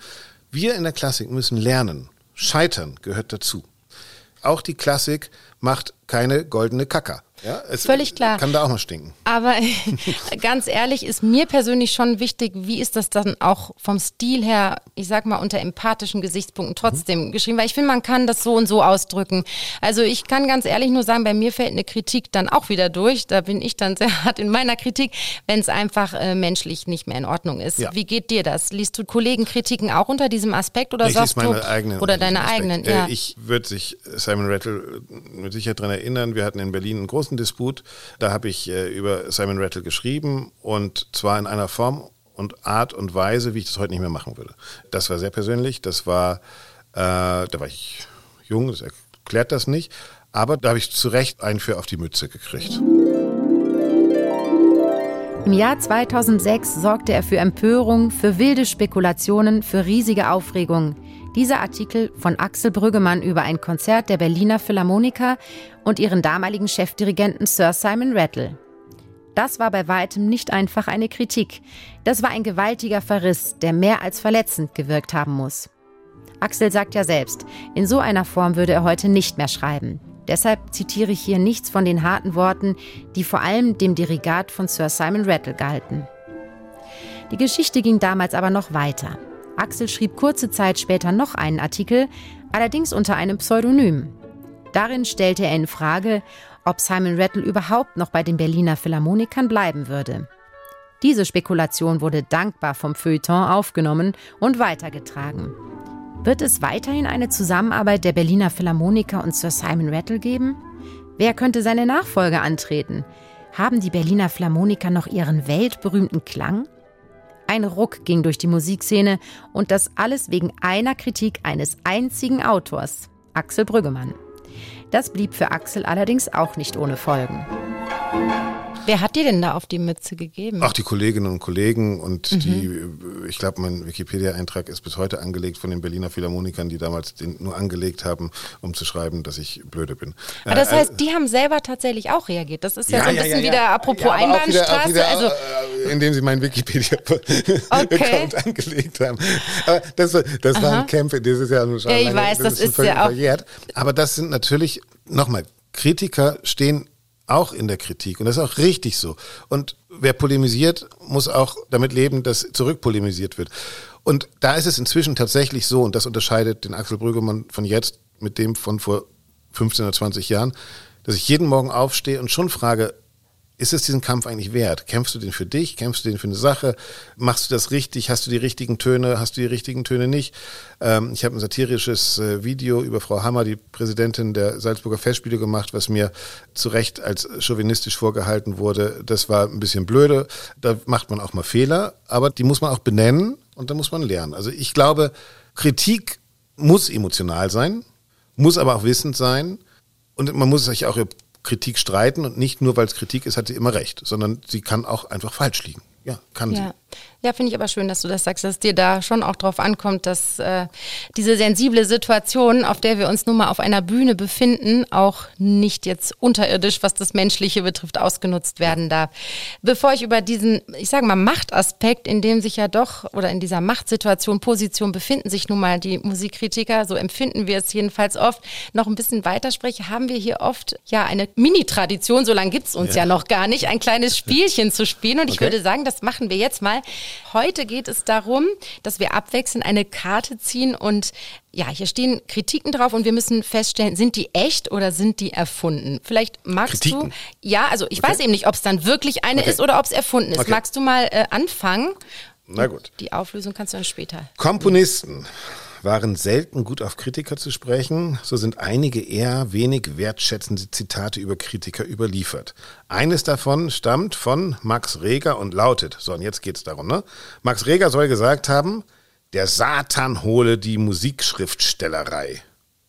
Wir in der Klassik müssen lernen. Scheitern gehört dazu. Auch die Klassik macht keine goldene Kacker. Ja, es Völlig klar. Kann da auch mal stinken. Aber ganz ehrlich, ist mir persönlich schon wichtig, wie ist das dann auch vom Stil her, ich sag mal, unter empathischen Gesichtspunkten trotzdem mhm. geschrieben, weil ich finde, man kann das so und so ausdrücken. Also ich kann ganz ehrlich nur sagen, bei mir fällt eine Kritik dann auch wieder durch. Da bin ich dann sehr hart in meiner Kritik, wenn es einfach äh, menschlich nicht mehr in Ordnung ist. Ja. Wie geht dir das? Liest du Kollegenkritiken auch unter diesem Aspekt oder ich sagst du eigenen, oder deine Aspekt. eigenen? Ja. Äh, ich würde sich Simon Rattle mit Sicherheit daran erinnern. Wir hatten in Berlin einen großen Disput. Da habe ich äh, über Simon Rattle geschrieben und zwar in einer Form und Art und Weise, wie ich das heute nicht mehr machen würde. Das war sehr persönlich, das war, äh, da war ich jung, das erklärt das nicht, aber da habe ich zu Recht einen für auf die Mütze gekriegt. Im Jahr 2006 sorgte er für Empörung, für wilde Spekulationen, für riesige Aufregung. Dieser Artikel von Axel Brüggemann über ein Konzert der Berliner Philharmoniker und ihren damaligen Chefdirigenten Sir Simon Rattle. Das war bei weitem nicht einfach eine Kritik. Das war ein gewaltiger Verriss, der mehr als verletzend gewirkt haben muss. Axel sagt ja selbst, in so einer Form würde er heute nicht mehr schreiben. Deshalb zitiere ich hier nichts von den harten Worten, die vor allem dem Dirigat von Sir Simon Rattle galten. Die Geschichte ging damals aber noch weiter. Axel schrieb kurze Zeit später noch einen Artikel, allerdings unter einem Pseudonym. Darin stellte er in Frage, ob Simon Rattle überhaupt noch bei den Berliner Philharmonikern bleiben würde. Diese Spekulation wurde dankbar vom Feuilleton aufgenommen und weitergetragen. Wird es weiterhin eine Zusammenarbeit der Berliner Philharmoniker und Sir Simon Rattle geben? Wer könnte seine Nachfolge antreten? Haben die Berliner Philharmoniker noch ihren weltberühmten Klang? Ein Ruck ging durch die Musikszene und das alles wegen einer Kritik eines einzigen Autors, Axel Brüggemann. Das blieb für Axel allerdings auch nicht ohne Folgen. Wer hat dir denn da auf die Mütze gegeben? Ach, die Kolleginnen und Kollegen und mhm. die, ich glaube, mein Wikipedia-Eintrag ist bis heute angelegt von den Berliner Philharmonikern, die damals den nur angelegt haben, um zu schreiben, dass ich blöde bin. Aber das äh, heißt, die haben selber tatsächlich auch reagiert. Das ist ja, ja so ein bisschen ja, ja, wieder apropos Einbahnstraße. Auch wieder, wieder, also, indem sie meinen Wikipedia-Account okay. angelegt haben. Aber das, das waren Kämpfe, das ist ja schon ja, ich weiß, das, das ist, ist ja auch. Verjährt. Aber das sind natürlich, nochmal, Kritiker stehen auch in der Kritik. Und das ist auch richtig so. Und wer polemisiert, muss auch damit leben, dass zurückpolemisiert wird. Und da ist es inzwischen tatsächlich so, und das unterscheidet den Axel Brüggemann von jetzt mit dem von vor 15 oder 20 Jahren, dass ich jeden Morgen aufstehe und schon frage, ist es diesen Kampf eigentlich wert? Kämpfst du den für dich? Kämpfst du den für eine Sache? Machst du das richtig? Hast du die richtigen Töne? Hast du die richtigen Töne nicht? Ähm, ich habe ein satirisches äh, Video über Frau Hammer, die Präsidentin der Salzburger Festspiele gemacht, was mir zu Recht als chauvinistisch vorgehalten wurde. Das war ein bisschen blöde. Da macht man auch mal Fehler, aber die muss man auch benennen und da muss man lernen. Also ich glaube, Kritik muss emotional sein, muss aber auch wissend sein und man muss sich auch Kritik streiten und nicht nur, weil es Kritik ist, hat sie immer recht, sondern sie kann auch einfach falsch liegen. Ja, kann ja. sie. Ja, finde ich aber schön, dass du das sagst, dass dir da schon auch drauf ankommt, dass äh, diese sensible Situation, auf der wir uns nun mal auf einer Bühne befinden, auch nicht jetzt unterirdisch, was das Menschliche betrifft, ausgenutzt werden darf. Bevor ich über diesen, ich sage mal, Machtaspekt, in dem sich ja doch oder in dieser Machtsituation, Position befinden sich nun mal die Musikkritiker, so empfinden wir es jedenfalls oft, noch ein bisschen weiterspreche, haben wir hier oft ja eine Mini-Tradition, so lange gibt's uns ja. ja. noch gar nicht, ein kleines Spielchen zu spielen. Und ich okay. würde sagen, das machen wir jetzt mal. Heute geht es darum, dass wir abwechselnd eine Karte ziehen und ja, hier stehen Kritiken drauf und wir müssen feststellen, sind die echt oder sind die erfunden? Vielleicht magst Kritiken. du, ja, also ich okay. weiß eben nicht, ob es dann wirklich eine okay. ist oder ob es erfunden ist. Okay. Magst du mal äh, anfangen? Na gut. Die Auflösung kannst du dann später. Komponisten waren selten gut auf Kritiker zu sprechen, so sind einige eher wenig wertschätzende Zitate über Kritiker überliefert. Eines davon stammt von Max Reger und lautet, so und jetzt geht's darum, ne? Max Reger soll gesagt haben, der Satan hole die Musikschriftstellerei.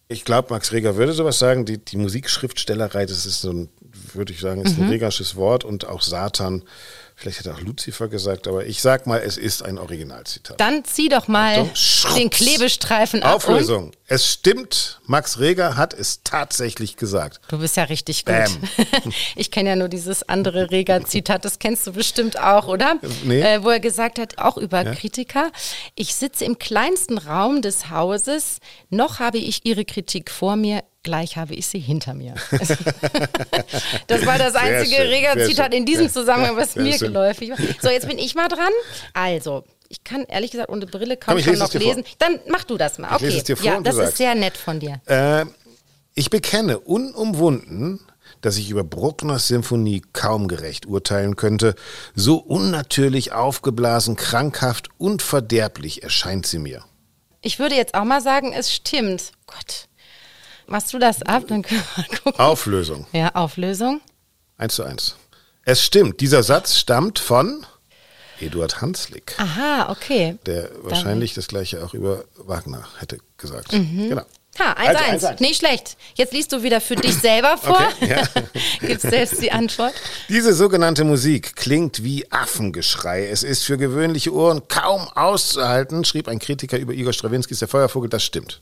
Ich glaube, Max Reger würde sowas sagen, die, die Musikschriftstellerei, das ist so ein, würde ich sagen, ist ein mhm. regersches Wort und auch Satan Vielleicht hätte auch Lucifer gesagt, aber ich sag mal, es ist ein Originalzitat. Dann zieh doch mal den Klebestreifen ab. Auflösung. Es stimmt, Max Reger hat es tatsächlich gesagt. Du bist ja richtig gut. ich kenne ja nur dieses andere Reger-Zitat, das kennst du bestimmt auch, oder? Nee. Äh, wo er gesagt hat, auch über ja? Kritiker, ich sitze im kleinsten Raum des Hauses, noch habe ich ihre Kritik vor mir, gleich habe ich sie hinter mir. das war das einzige schön. in diesem. Zusammenhang, was mir schön. geläufig war. So, jetzt bin ich mal dran. Also, ich kann ehrlich gesagt ohne Brille kaum Komm, schon noch es dir vor. lesen. Dann mach du das mal. Okay. ja, das ist sehr nett von dir. Äh, ich bekenne unumwunden, dass ich über Bruckners Symphonie kaum gerecht urteilen könnte. So unnatürlich aufgeblasen, krankhaft und verderblich erscheint sie mir. Ich würde jetzt auch mal sagen, es stimmt. Gott. Machst du das ab? Dann können wir gucken. Auflösung. Ja, Auflösung. Eins zu eins. Es stimmt, dieser Satz stammt von Eduard Hanslick, Aha, okay. der wahrscheinlich das gleiche auch über Wagner hätte gesagt. Mhm. Genau. Ha, 1-1. Also, 1-1. Nicht schlecht. Jetzt liest du wieder für dich selber vor. Okay, ja. Gibst selbst die Antwort. Diese sogenannte Musik klingt wie Affengeschrei. Es ist für gewöhnliche Ohren kaum auszuhalten, schrieb ein Kritiker über Igor Strawinskys Der Feuervogel. Das stimmt.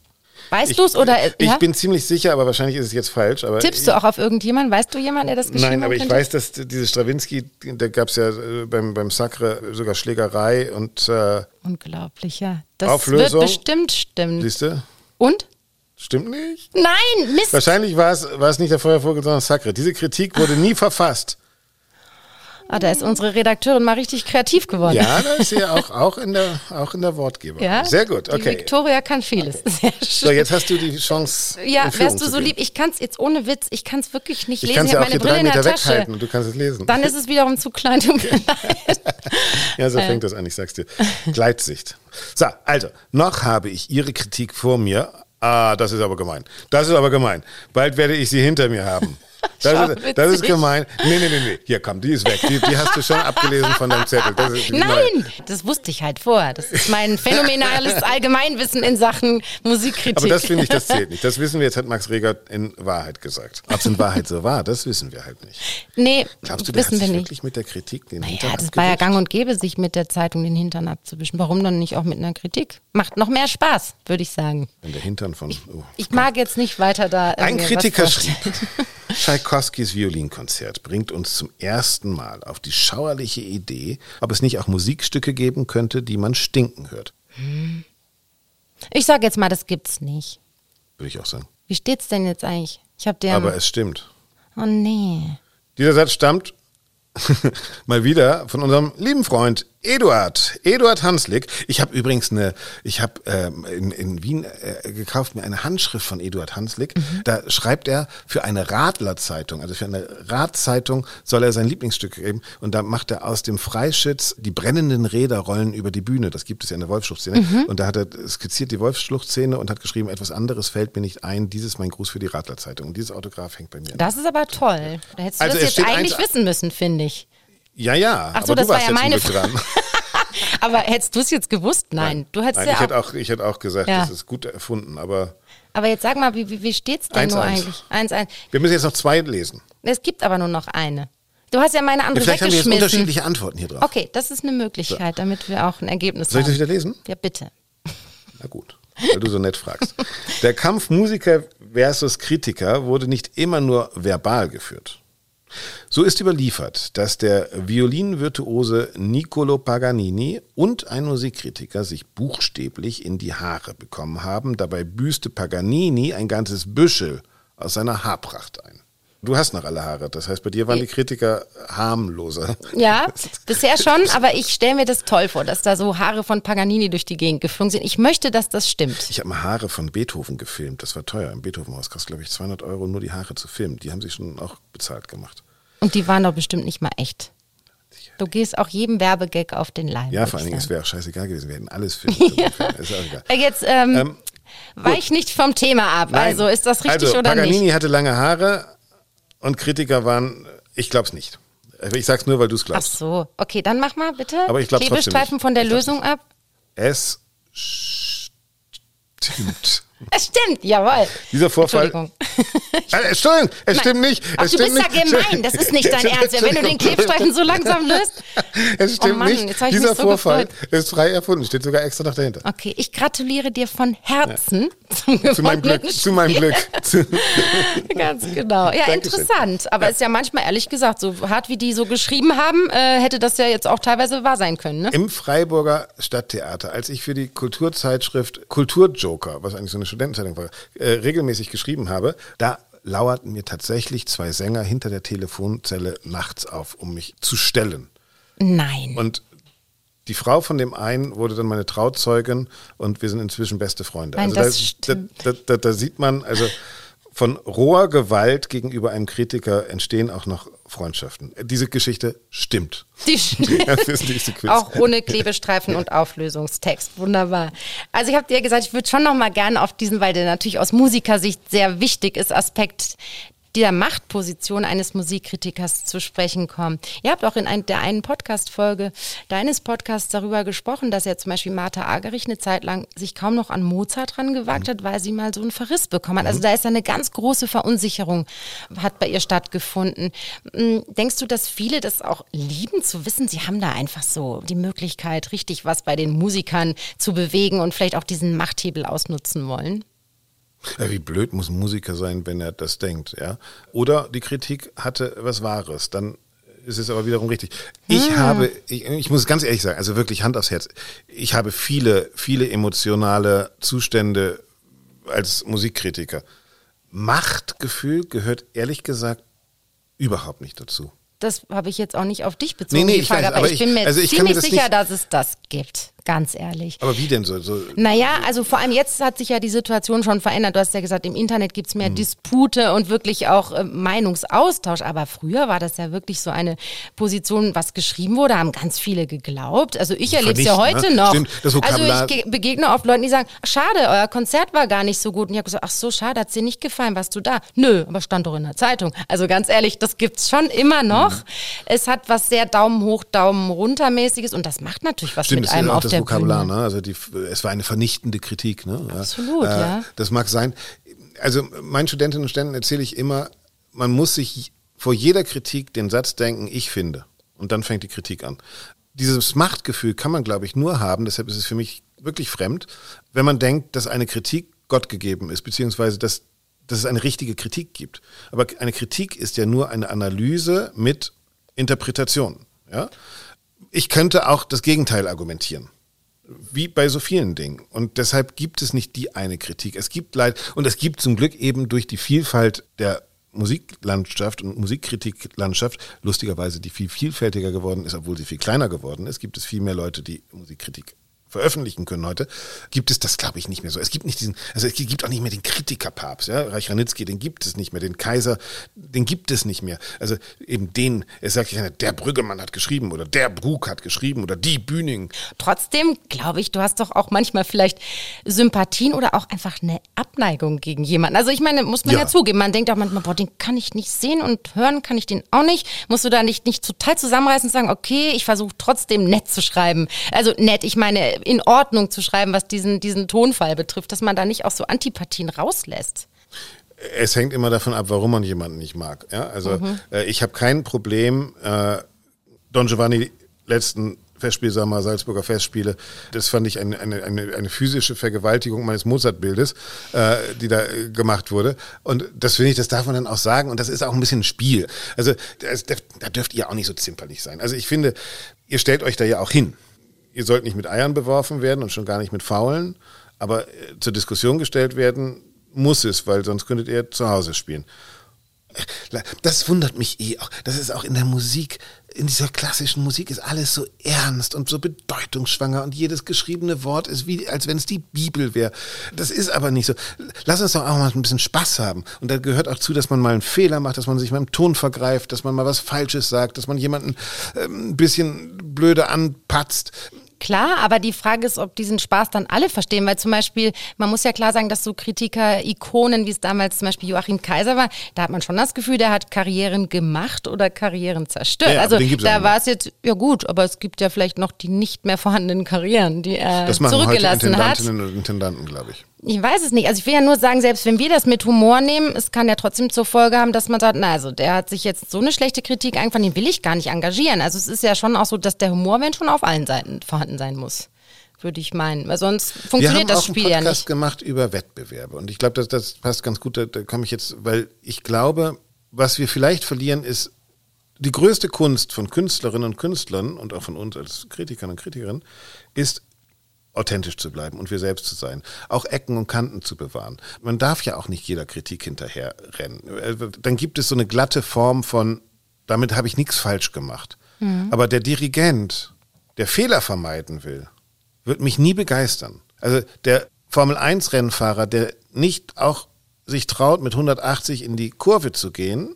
Weißt du es oder Ich ja? bin ziemlich sicher, aber wahrscheinlich ist es jetzt falsch. Aber Tippst du auch auf irgendjemanden? Weißt du jemanden, der das geschrieben Nein, aber hat? ich weiß, dass diese Stravinsky, da gab es ja äh, beim, beim Sacre sogar Schlägerei und äh, Unglaublich, ja. Das Auflösung. wird bestimmt stimmen. siehst du? Und? Stimmt nicht? Nein, Mist. Wahrscheinlich war es, war es nicht der Feuervogel, sondern Sacre. Diese Kritik wurde nie verfasst. Ah, da ist unsere Redakteurin mal richtig kreativ geworden. Ja, da ist sie auch, auch, in der, auch in der Wortgeber. Ja? Sehr gut, Die okay. Victoria kann vieles. Sehr So, schön. jetzt hast du die Chance. Ja, wärst du so lieb, ich kann es jetzt ohne Witz, ich kann es wirklich nicht Ich lesen. kann es Ich ja habe auch meine hier drei Brille der Meter weghalten und du kannst es lesen. Dann ist es wiederum zu klein. Tut mir leid. Ja, so fängt das an, ich sag's dir. Gleitsicht. So, also, noch habe ich Ihre Kritik vor mir. Ah, das ist aber gemein. Das ist aber gemein. Bald werde ich sie hinter mir haben. Das, ist, das ist gemein. Nee, nee, nee, nee. Hier, komm, die ist weg. Die, die hast du schon abgelesen von deinem Zettel. Das. Nein, das wusste ich halt vor. Das ist mein phänomenales Allgemeinwissen in Sachen Musikkritik. Aber das finde ich, das zählt nicht. Das wissen wir, jetzt hat Max Reger in Wahrheit gesagt. Ob es in Wahrheit so war, das wissen wir halt nicht. nee, Glaubst du, der hat wissen wir sich nicht. wirklich mit der Kritik den Hintern Ja, das war ja gang und gäbe, sich mit der Zeitung den Hintern abzuwischen. Warum dann nicht auch mit einer Kritik? Macht noch mehr Spaß, würde ich sagen. Wenn der Hintern von... Oh. Ich mag jetzt nicht weiter da. Ein Kritiker schrieb, Tschaikowskis Violinkonzert bringt uns zum ersten Mal auf die schauerliche Idee, ob es nicht auch Musikstücke geben könnte, die man stinken hört. Ich sage jetzt mal, das gibt's nicht. Würde ich auch sagen. Wie steht's denn jetzt eigentlich? Ich habe den. Aber es stimmt. oh nee. Dieser Satz stammt mal wieder von unserem lieben Freund Eduard, Eduard Hanslick. Ich habe übrigens eine, ich habe ähm, in, in Wien äh, gekauft mir eine Handschrift von Eduard Hanslick. Da schreibt er für eine Radlerzeitung, also für eine Radzeitung soll er sein Lieblingsstück geben und da macht er aus dem Freischütz die brennenden Räder rollen über die Bühne. Das gibt es ja in der Wolfsschluchtszene. Und da hat er skizziert die Wolfsschluchtszene und hat geschrieben, etwas anderes fällt mir nicht ein. Dieses ist mein Gruß für die Radlerzeitung. Und dieses Autograph hängt bei mir. Das ist aber toll. Da hättest du Also das jetzt eigentlich wissen müssen, finde ich. Ja, ja. Ach so, aber das war ja meine dran. Aber hättest du es jetzt gewusst? Nein. Du hättest Nein, ja ich, auch, hätte auch, ich hätte auch gesagt, Ja. das ist gut erfunden, aber Aber jetzt sag mal, wie, wie, wie steht's denn 1-1. nur eigentlich? Eins, eins. wir müssen jetzt noch zwei lesen. Es gibt aber nur noch eine. Du hast ja meine andere Vielleicht haben wir jetzt unterschiedliche Antworten hier drauf. Okay, das ist eine Möglichkeit, damit wir auch ein Ergebnis Soll ich das haben. wieder lesen? Ja, bitte. Na gut, weil du so nett fragst. Der Kampf Musiker versus Kritiker wurde nicht immer nur verbal geführt. So ist überliefert, dass der Violinvirtuose Niccolo Paganini und ein Musikkritiker sich buchstäblich in die Haare bekommen haben. Dabei büßte Paganini ein ganzes Büschel aus seiner Haarpracht ein. Du hast noch alle Haare, das heißt, bei dir waren die Kritiker harmloser. Ja, bisher schon, aber ich stelle mir das toll vor, dass da so Haare von Paganini durch die Gegend geflogen sind. Ich möchte, dass das stimmt. Ich habe mal Haare von Beethoven gefilmt. Das war teuer. Im Beethovenhaus kostet, glaube ich, 200 Euro nur die Haare zu filmen. Die haben sich schon auch bezahlt gemacht. Und die waren doch bestimmt nicht mal echt. Du gehst auch jedem Werbegag auf den Leim. Ja, vor allen Dingen, es wäre auch scheißegal gewesen. Wir hätten alles filmen können. Ist auch egal. Äh, Jetzt ähm, Ähm, weich nicht vom Thema ab. Nein. Also ist das richtig also, oder Paganini nicht? hatte lange Haare und Kritiker waren, ich glaube es nicht. Ich sag's nur, weil du es Ach glaubst. so, okay, dann mach mal bitte Aber ich Klebestreifen von der Ich Lösung ab. Es stimmt. Es stimmt, jawohl. Dieser Vorfall. Entschuldigung. Äh, Entschuldigung, es stimmt nicht. Ach, es du stimmt bist ja nicht. gemein, das ist nicht dein Ernst. Wenn du den Klebstreifen so langsam löst. Es stimmt Oh Mann, nicht. Dieser so Vorfall gefreut. ist frei erfunden. Steht sogar extra noch dahinter. Okay, ich gratuliere dir von Herzen zum Zu meinem Glück. Zu meinem. Glück. Ganz genau. Ja, Dankeschön. interessant. Aber ist ja manchmal, ehrlich gesagt, so hart wie die so geschrieben haben, äh, hätte das ja jetzt auch teilweise wahr sein können. Ne? Im Freiburger Stadttheater, als ich für die Kulturzeitschrift Kulturjoker, was eigentlich so eine Studentenzeitung war, äh, regelmäßig geschrieben habe, da lauerten mir tatsächlich zwei Sänger hinter der Telefonzelle nachts auf, um mich zu stellen. Nein. Und die Frau von dem einen wurde dann meine Trauzeugin und wir sind inzwischen beste Freunde. Nein, also das da, da, da, da sieht man, also von roher Gewalt gegenüber einem Kritiker entstehen auch noch Freundschaften. Diese Geschichte stimmt. Die stimmt. Auch ohne Klebestreifen und Auflösungstext. Wunderbar. Also ich habe dir gesagt, ich würde schon noch mal gerne auf diesen, weil der natürlich aus Musikersicht sehr wichtig ist, Aspekt der Machtposition eines Musikkritikers zu sprechen kommen. Ihr habt auch in ein, der einen Podcast-Folge deines Podcasts darüber gesprochen, dass ja zum Beispiel Martha Agerich eine Zeit lang sich kaum noch an Mozart rangewagt mhm. hat, weil sie mal so einen Verriss bekommen hat. Also mhm. da ist eine ganz große Verunsicherung, hat bei ihr stattgefunden. Hm, denkst du, dass viele das auch lieben zu wissen, sie haben da einfach so die Möglichkeit, richtig was bei den Musikern zu bewegen und vielleicht auch diesen Machthebel ausnutzen wollen? Ja, wie blöd muss ein Musiker sein, wenn er das denkt, ja? Oder die Kritik hatte was Wahres, dann ist es aber wiederum richtig. Ich hm. habe, ich, ich muss ganz ehrlich sagen, also wirklich Hand aufs Herz, ich habe viele, viele emotionale Zustände als Musikkritiker. Machtgefühl gehört ehrlich gesagt überhaupt nicht dazu. Das habe ich jetzt auch nicht auf dich bezogen, nee, nee, ich weiß, aber, ich bin mir also ich ziemlich mir sicher, nicht, dass es das gibt ganz ehrlich. Aber wie denn so? so naja, also vor allem jetzt hat sich ja die Situation schon verändert. Du hast ja gesagt, im Internet gibt es mehr mhm. Dispute und wirklich auch äh, Meinungsaustausch. Aber früher war das ja wirklich so eine Position, was geschrieben wurde, haben ganz viele geglaubt. Also ich erlebe es ja heute ne? noch. Stimmt, also ich begegne oft Leuten, die sagen, schade, euer Konzert war gar nicht so gut. Und ich habe gesagt, ach so, schade, hat dir nicht gefallen, warst du da? Nö, aber stand doch in der Zeitung. Also ganz ehrlich, das gibt es schon immer noch. Mhm. Es hat was sehr Daumen hoch, Daumen runter mäßiges und das macht natürlich was Stimmt, mit einem auf der der Vokabular, Bühne. Ne? Also die, es war eine vernichtende Kritik. Ne? Absolut, äh, ja. Das mag sein. Also meinen Studentinnen und Studenten erzähle ich immer, man muss sich vor jeder Kritik den Satz denken, ich finde. Und dann fängt die Kritik an. Dieses Machtgefühl kann man, glaube ich, nur haben, deshalb ist es für mich wirklich fremd, wenn man denkt, dass eine Kritik Gott gegeben ist, beziehungsweise dass, dass es eine richtige Kritik gibt. Aber eine Kritik ist ja nur eine Analyse mit Interpretation. Ja? Ich könnte auch das Gegenteil argumentieren wie bei so vielen Dingen. Und deshalb gibt es nicht die eine Kritik. Es gibt leid, und es gibt zum Glück eben durch die Vielfalt der Musiklandschaft und Musikkritiklandschaft, lustigerweise, die viel vielfältiger geworden ist, obwohl sie viel kleiner geworden ist, gibt es viel mehr Leute, die Musikkritik veröffentlichen können heute, gibt es das, glaube ich, nicht mehr so. Es gibt nicht diesen, also es gibt auch nicht mehr den Kritikerpapst, ja, Reich Ranitzky, den gibt es nicht mehr, den Kaiser, den gibt es nicht mehr. Also eben den, es sagt ja der Brüggemann hat geschrieben oder der Brug hat geschrieben oder die Bühning. Trotzdem glaube ich, du hast doch auch manchmal vielleicht Sympathien oder auch einfach eine Abneigung gegen jemanden. Also ich meine, muss man ja, ja zugeben, man denkt auch manchmal, boah, den kann ich nicht sehen und hören kann ich den auch nicht. Musst du da nicht, nicht total zusammenreißen und sagen, okay, ich versuche trotzdem nett zu schreiben. Also nett, ich meine, in Ordnung zu schreiben, was diesen, diesen Tonfall betrifft, dass man da nicht auch so Antipathien rauslässt. Es hängt immer davon ab, warum man jemanden nicht mag. Ja? Also mhm. äh, ich habe kein Problem, äh, Don Giovanni letzten Festspiel, sagen wir mal, Salzburger Festspiele. Das fand ich eine, eine, eine, eine physische Vergewaltigung meines Mozart-Bildes, äh, die da äh, gemacht wurde. Und das finde ich, das darf man dann auch sagen. Und das ist auch ein bisschen ein Spiel. Also das, da dürft ihr auch nicht so zimperlich sein. Also ich finde, ihr stellt euch da ja auch hin ihr sollt nicht mit Eiern beworfen werden und schon gar nicht mit Faulen, aber äh, zur Diskussion gestellt werden muss es, weil sonst könntet ihr zu Hause spielen. Das wundert mich eh auch. Das ist auch in der Musik, in dieser klassischen Musik ist alles so ernst und so bedeutungsschwanger und jedes geschriebene Wort ist wie, als wenn es die Bibel wäre. Das ist aber nicht so. Lass uns doch auch mal ein bisschen Spaß haben. Und da gehört auch zu, dass man mal einen Fehler macht, dass man sich mal im Ton vergreift, dass man mal was Falsches sagt, dass man jemanden äh, ein bisschen blöde anpatzt. Klar, aber die Frage ist, ob diesen Spaß dann alle verstehen, weil zum Beispiel, man muss ja klar sagen, dass so Kritiker, Ikonen, wie es damals zum Beispiel Joachim Kaiser war, da hat man schon das Gefühl, der hat Karrieren gemacht oder Karrieren zerstört. Ja, also da war es jetzt, ja gut, aber es gibt ja vielleicht noch die nicht mehr vorhandenen Karrieren, die er das machen zurückgelassen heute hat. und Intendanten, glaube ich. Ich weiß es nicht. Also ich will ja nur sagen, selbst wenn wir das mit Humor nehmen, es kann ja trotzdem zur Folge haben, dass man sagt, na also der hat sich jetzt so eine schlechte Kritik eingefangen, den will ich gar nicht engagieren. Also es ist ja schon auch so, dass der Humor, wenn schon auf allen Seiten vorhanden sein muss würde ich meinen, weil sonst funktioniert das Spiel ja nicht. Wir haben auch einen Podcast gemacht über Wettbewerbe und ich glaube, das, das passt ganz gut, da, da komme ich jetzt, weil ich glaube, was wir vielleicht verlieren ist, die größte Kunst von Künstlerinnen und Künstlern und auch von uns als Kritikern und Kritikerinnen ist authentisch zu bleiben und wir selbst zu sein. Auch Ecken und Kanten zu bewahren. Man darf ja auch nicht jeder Kritik hinterher rennen. Äh, dann gibt es so eine glatte Form von, damit habe ich nichts falsch gemacht. Mhm. Aber der Dirigent, der Fehler vermeiden will, wird mich nie begeistern. Also der Formel 1 Rennfahrer, der nicht auch sich traut, mit 180 in die Kurve zu gehen,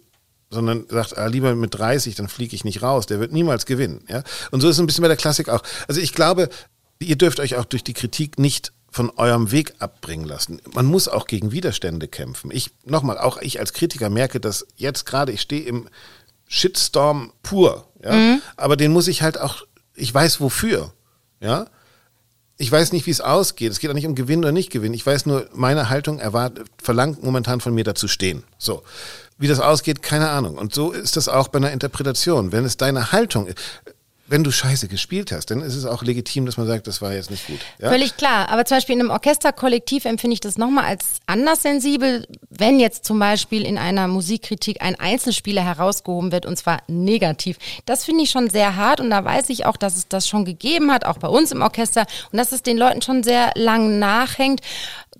sondern sagt, ah, lieber mit 30, dann fliege ich nicht raus, der wird niemals gewinnen. Ja? Und so ist es ein bisschen bei der Klassik auch. Also ich glaube, ihr dürft euch auch durch die Kritik nicht von eurem Weg abbringen lassen. Man muss auch gegen Widerstände kämpfen. Ich, nochmal, auch ich als Kritiker merke, dass jetzt gerade, ich stehe im Shitstorm pur, ja? Mhm. aber den muss ich halt auch, ich weiß wofür, ja, ich weiß nicht, wie es ausgeht. Es geht auch nicht um Gewinn oder nicht Gewinn. Ich weiß nur, meine Haltung erwartet, verlangt momentan von mir dazu stehen. So. Wie das ausgeht, keine Ahnung. Und so ist das auch bei einer Interpretation. Wenn es deine Haltung ist, wenn du scheiße gespielt hast, dann ist es auch legitim, dass man sagt, das war jetzt nicht gut. Ja? Völlig klar. Aber zum Beispiel in einem Orchesterkollektiv empfinde ich das nochmal als anders sensibel, wenn jetzt zum Beispiel in einer Musikkritik ein Einzelspieler herausgehoben wird und zwar negativ. Das finde ich schon sehr hart und da weiß ich auch, dass es das schon gegeben hat, auch bei uns im Orchester und dass es den Leuten schon sehr lang nachhängt.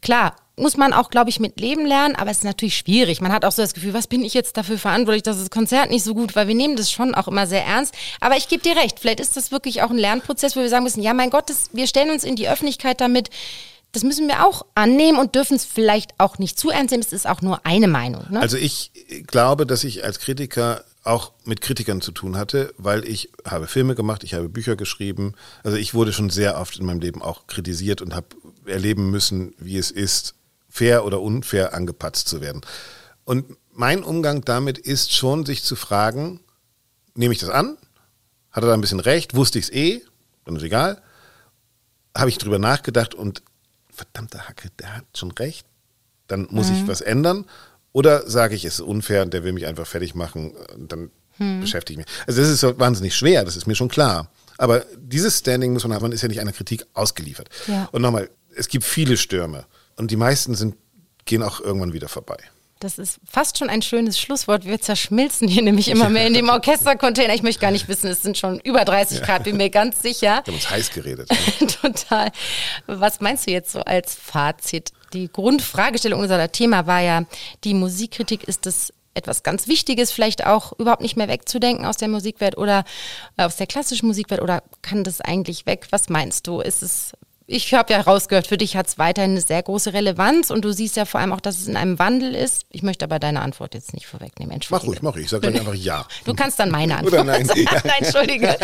Klar, muss man auch, glaube ich, mit leben lernen, aber es ist natürlich schwierig. Man hat auch so das Gefühl, was bin ich jetzt dafür verantwortlich, dass das Konzert nicht so gut war? Wir nehmen das schon auch immer sehr ernst. Aber ich gebe dir recht, vielleicht ist das wirklich auch ein Lernprozess, wo wir sagen müssen, ja, mein Gott, das, wir stellen uns in die Öffentlichkeit damit. Das müssen wir auch annehmen und dürfen es vielleicht auch nicht zu ernst nehmen. Es ist auch nur eine Meinung. Ne? Also ich glaube, dass ich als Kritiker auch mit Kritikern zu tun hatte, weil ich habe Filme gemacht, ich habe Bücher geschrieben. Also ich wurde schon sehr oft in meinem Leben auch kritisiert und habe erleben müssen, wie es ist, fair oder unfair angepatzt zu werden. Und mein Umgang damit ist schon, sich zu fragen, nehme ich das an? Hat er da ein bisschen recht? Wusste ich es eh? Dann ist egal. Habe ich drüber nachgedacht und verdammte Hacke, der hat schon recht. Dann muss mhm. ich was ändern. Oder sage ich, es ist unfair und der will mich einfach fertig machen, dann mhm. beschäftige ich mich. Also das ist wahnsinnig schwer, das ist mir schon klar. Aber dieses Standing muss man haben, man ist ja nicht einer Kritik ausgeliefert. Ja. Und nochmal, es gibt viele Stürme. Und die meisten sind, gehen auch irgendwann wieder vorbei. Das ist fast schon ein schönes Schlusswort. Wir zerschmilzen hier nämlich immer mehr in dem Orchestercontainer. Ich möchte gar nicht wissen, es sind schon über 30 Grad, bin mir ganz sicher. Wir haben uns heiß geredet. Total. Was meinst du jetzt so als Fazit? Die Grundfragestellung unserer Thema war ja, die Musikkritik ist das etwas ganz Wichtiges vielleicht auch überhaupt nicht mehr wegzudenken aus der Musikwelt oder aus der klassischen Musikwelt oder kann das eigentlich weg? Was meinst du? Ist es ich habe ja rausgehört, für dich hat es weiterhin eine sehr große Relevanz und du siehst ja vor allem auch, dass es in einem Wandel ist. Ich möchte aber deine Antwort jetzt nicht vorwegnehmen. Mach ruhig, mach ruhig. Ich sage dann einfach ja. Du kannst dann meine Antwort Oder nein. sagen. nein, Entschuldige.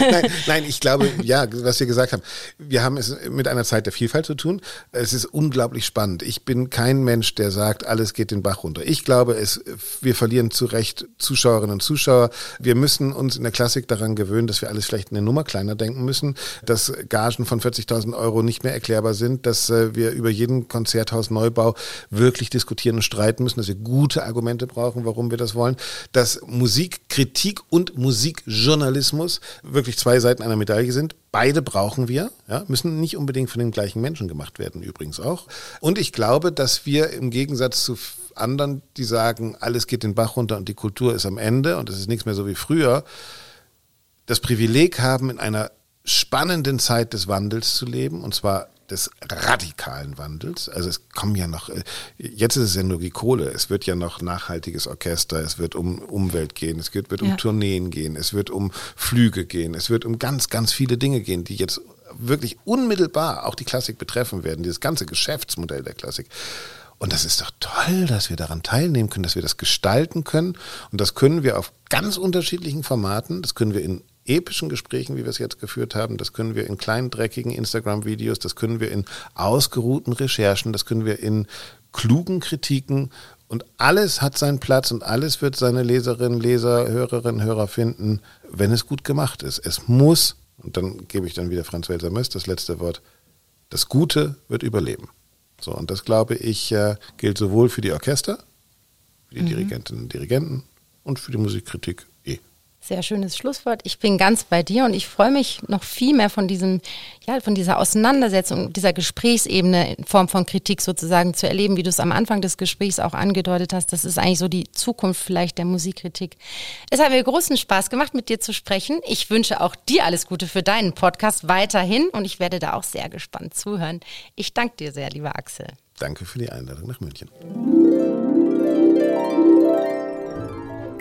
nein, nein, ich glaube, ja, was wir gesagt haben. Wir haben es mit einer Zeit der Vielfalt zu tun. Es ist unglaublich spannend. Ich bin kein Mensch, der sagt, alles geht den Bach runter. Ich glaube, es, wir verlieren zu Recht Zuschauerinnen und Zuschauer. Wir müssen uns in der Klassik daran gewöhnen, dass wir alles vielleicht eine Nummer kleiner denken müssen, dass Gagen von 40.000 1000 Euro nicht mehr erklärbar sind, dass äh, wir über jeden Konzerthausneubau wirklich diskutieren und streiten müssen, dass wir gute Argumente brauchen, warum wir das wollen, dass Musikkritik und Musikjournalismus wirklich zwei Seiten einer Medaille sind. Beide brauchen wir, ja, müssen nicht unbedingt von den gleichen Menschen gemacht werden, übrigens auch. Und ich glaube, dass wir im Gegensatz zu anderen, die sagen, alles geht den Bach runter und die Kultur ist am Ende und es ist nichts mehr so wie früher, das Privileg haben, in einer spannenden Zeit des Wandels zu leben, und zwar des radikalen Wandels. Also es kommen ja noch, äh, jetzt ist es ja nur die Kohle, es wird ja noch nachhaltiges Orchester, es wird um Umwelt gehen, es wird, wird um ja. Tourneen gehen, es wird um Flüge gehen, es wird um ganz, ganz viele Dinge gehen, die jetzt wirklich unmittelbar auch die Klassik betreffen werden, dieses ganze Geschäftsmodell der Klassik. Und das ist doch toll, dass wir daran teilnehmen können, dass wir das gestalten können. Und das können wir auf ganz unterschiedlichen Formaten. Das können wir in epischen Gesprächen, wie wir es jetzt geführt haben, das können wir in kleinen, dreckigen Instagram-Videos, das können wir in ausgeruhten Recherchen, das können wir in klugen Kritiken und alles hat seinen Platz und alles wird seine Leserinnen, Leser, Hörerinnen, Hörer finden, wenn es gut gemacht ist. Es muss, und dann gebe ich dann wieder Franz Welser Möst das letzte Wort, das Gute wird überleben. So, und das glaube ich äh, gilt sowohl für die Orchester, für die mhm. Dirigentinnen und Dirigenten und für die Musikkritik Sehr schönes Schlusswort. Ich bin ganz bei dir und ich freue mich noch viel mehr von diesem, ja, von dieser Auseinandersetzung, dieser Gesprächsebene in Form von Kritik sozusagen zu erleben, wie du es am Anfang des Gesprächs auch angedeutet hast. Das ist eigentlich so die Zukunft vielleicht der Musikkritik. Es hat mir großen Spaß gemacht, mit dir zu sprechen. Ich wünsche auch dir alles Gute für deinen Podcast weiterhin und ich werde da auch sehr gespannt zuhören. Ich danke dir sehr, lieber Axel. Danke für die Einladung nach München.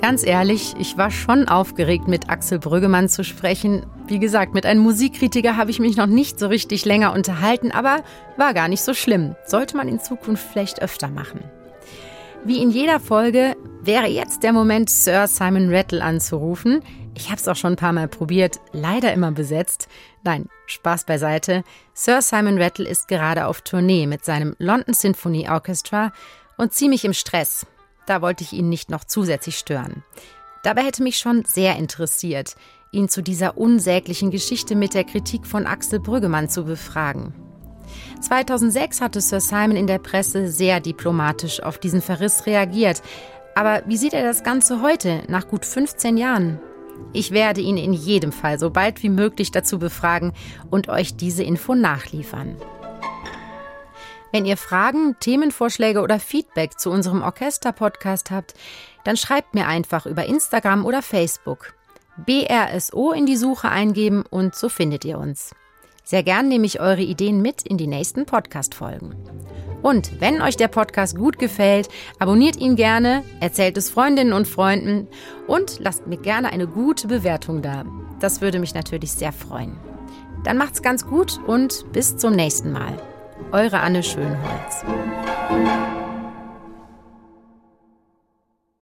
Ganz ehrlich, ich war schon aufgeregt, mit Axel Brüggemann zu sprechen. Wie gesagt, mit einem Musikkritiker habe ich mich noch nicht so richtig länger unterhalten, aber war gar nicht so schlimm. Sollte man in Zukunft vielleicht öfter machen. Wie in jeder Folge wäre jetzt der Moment, Sir Simon Rattle anzurufen. Ich habe es auch schon ein paar Mal probiert, leider immer besetzt. Nein, Spaß beiseite. Sir Simon Rattle ist gerade auf Tournee mit seinem London Symphony Orchestra und ziemlich im Stress. Da wollte ich ihn nicht noch zusätzlich stören. Dabei hätte mich schon sehr interessiert, ihn zu dieser unsäglichen Geschichte mit der Kritik von Axel Brüggemann zu befragen. 2006 hatte Sir Simon in der Presse sehr diplomatisch auf diesen Verriss reagiert. Aber wie sieht er das Ganze heute, nach gut 15 Jahren? Ich werde ihn in jedem Fall so bald wie möglich dazu befragen und euch diese Info nachliefern. Wenn ihr Fragen, Themenvorschläge oder Feedback zu unserem Orchester-Podcast habt, dann schreibt mir einfach über Instagram oder Facebook. BRSO in die Suche eingeben und so findet ihr uns. Sehr gern nehme ich eure Ideen mit in die nächsten Podcast-Folgen. Und wenn euch der Podcast gut gefällt, abonniert ihn gerne, erzählt es Freundinnen und Freunden und lasst mir gerne eine gute Bewertung da. Das würde mich natürlich sehr freuen. Dann macht's ganz gut und bis zum nächsten Mal. Eure Anne Schönholz.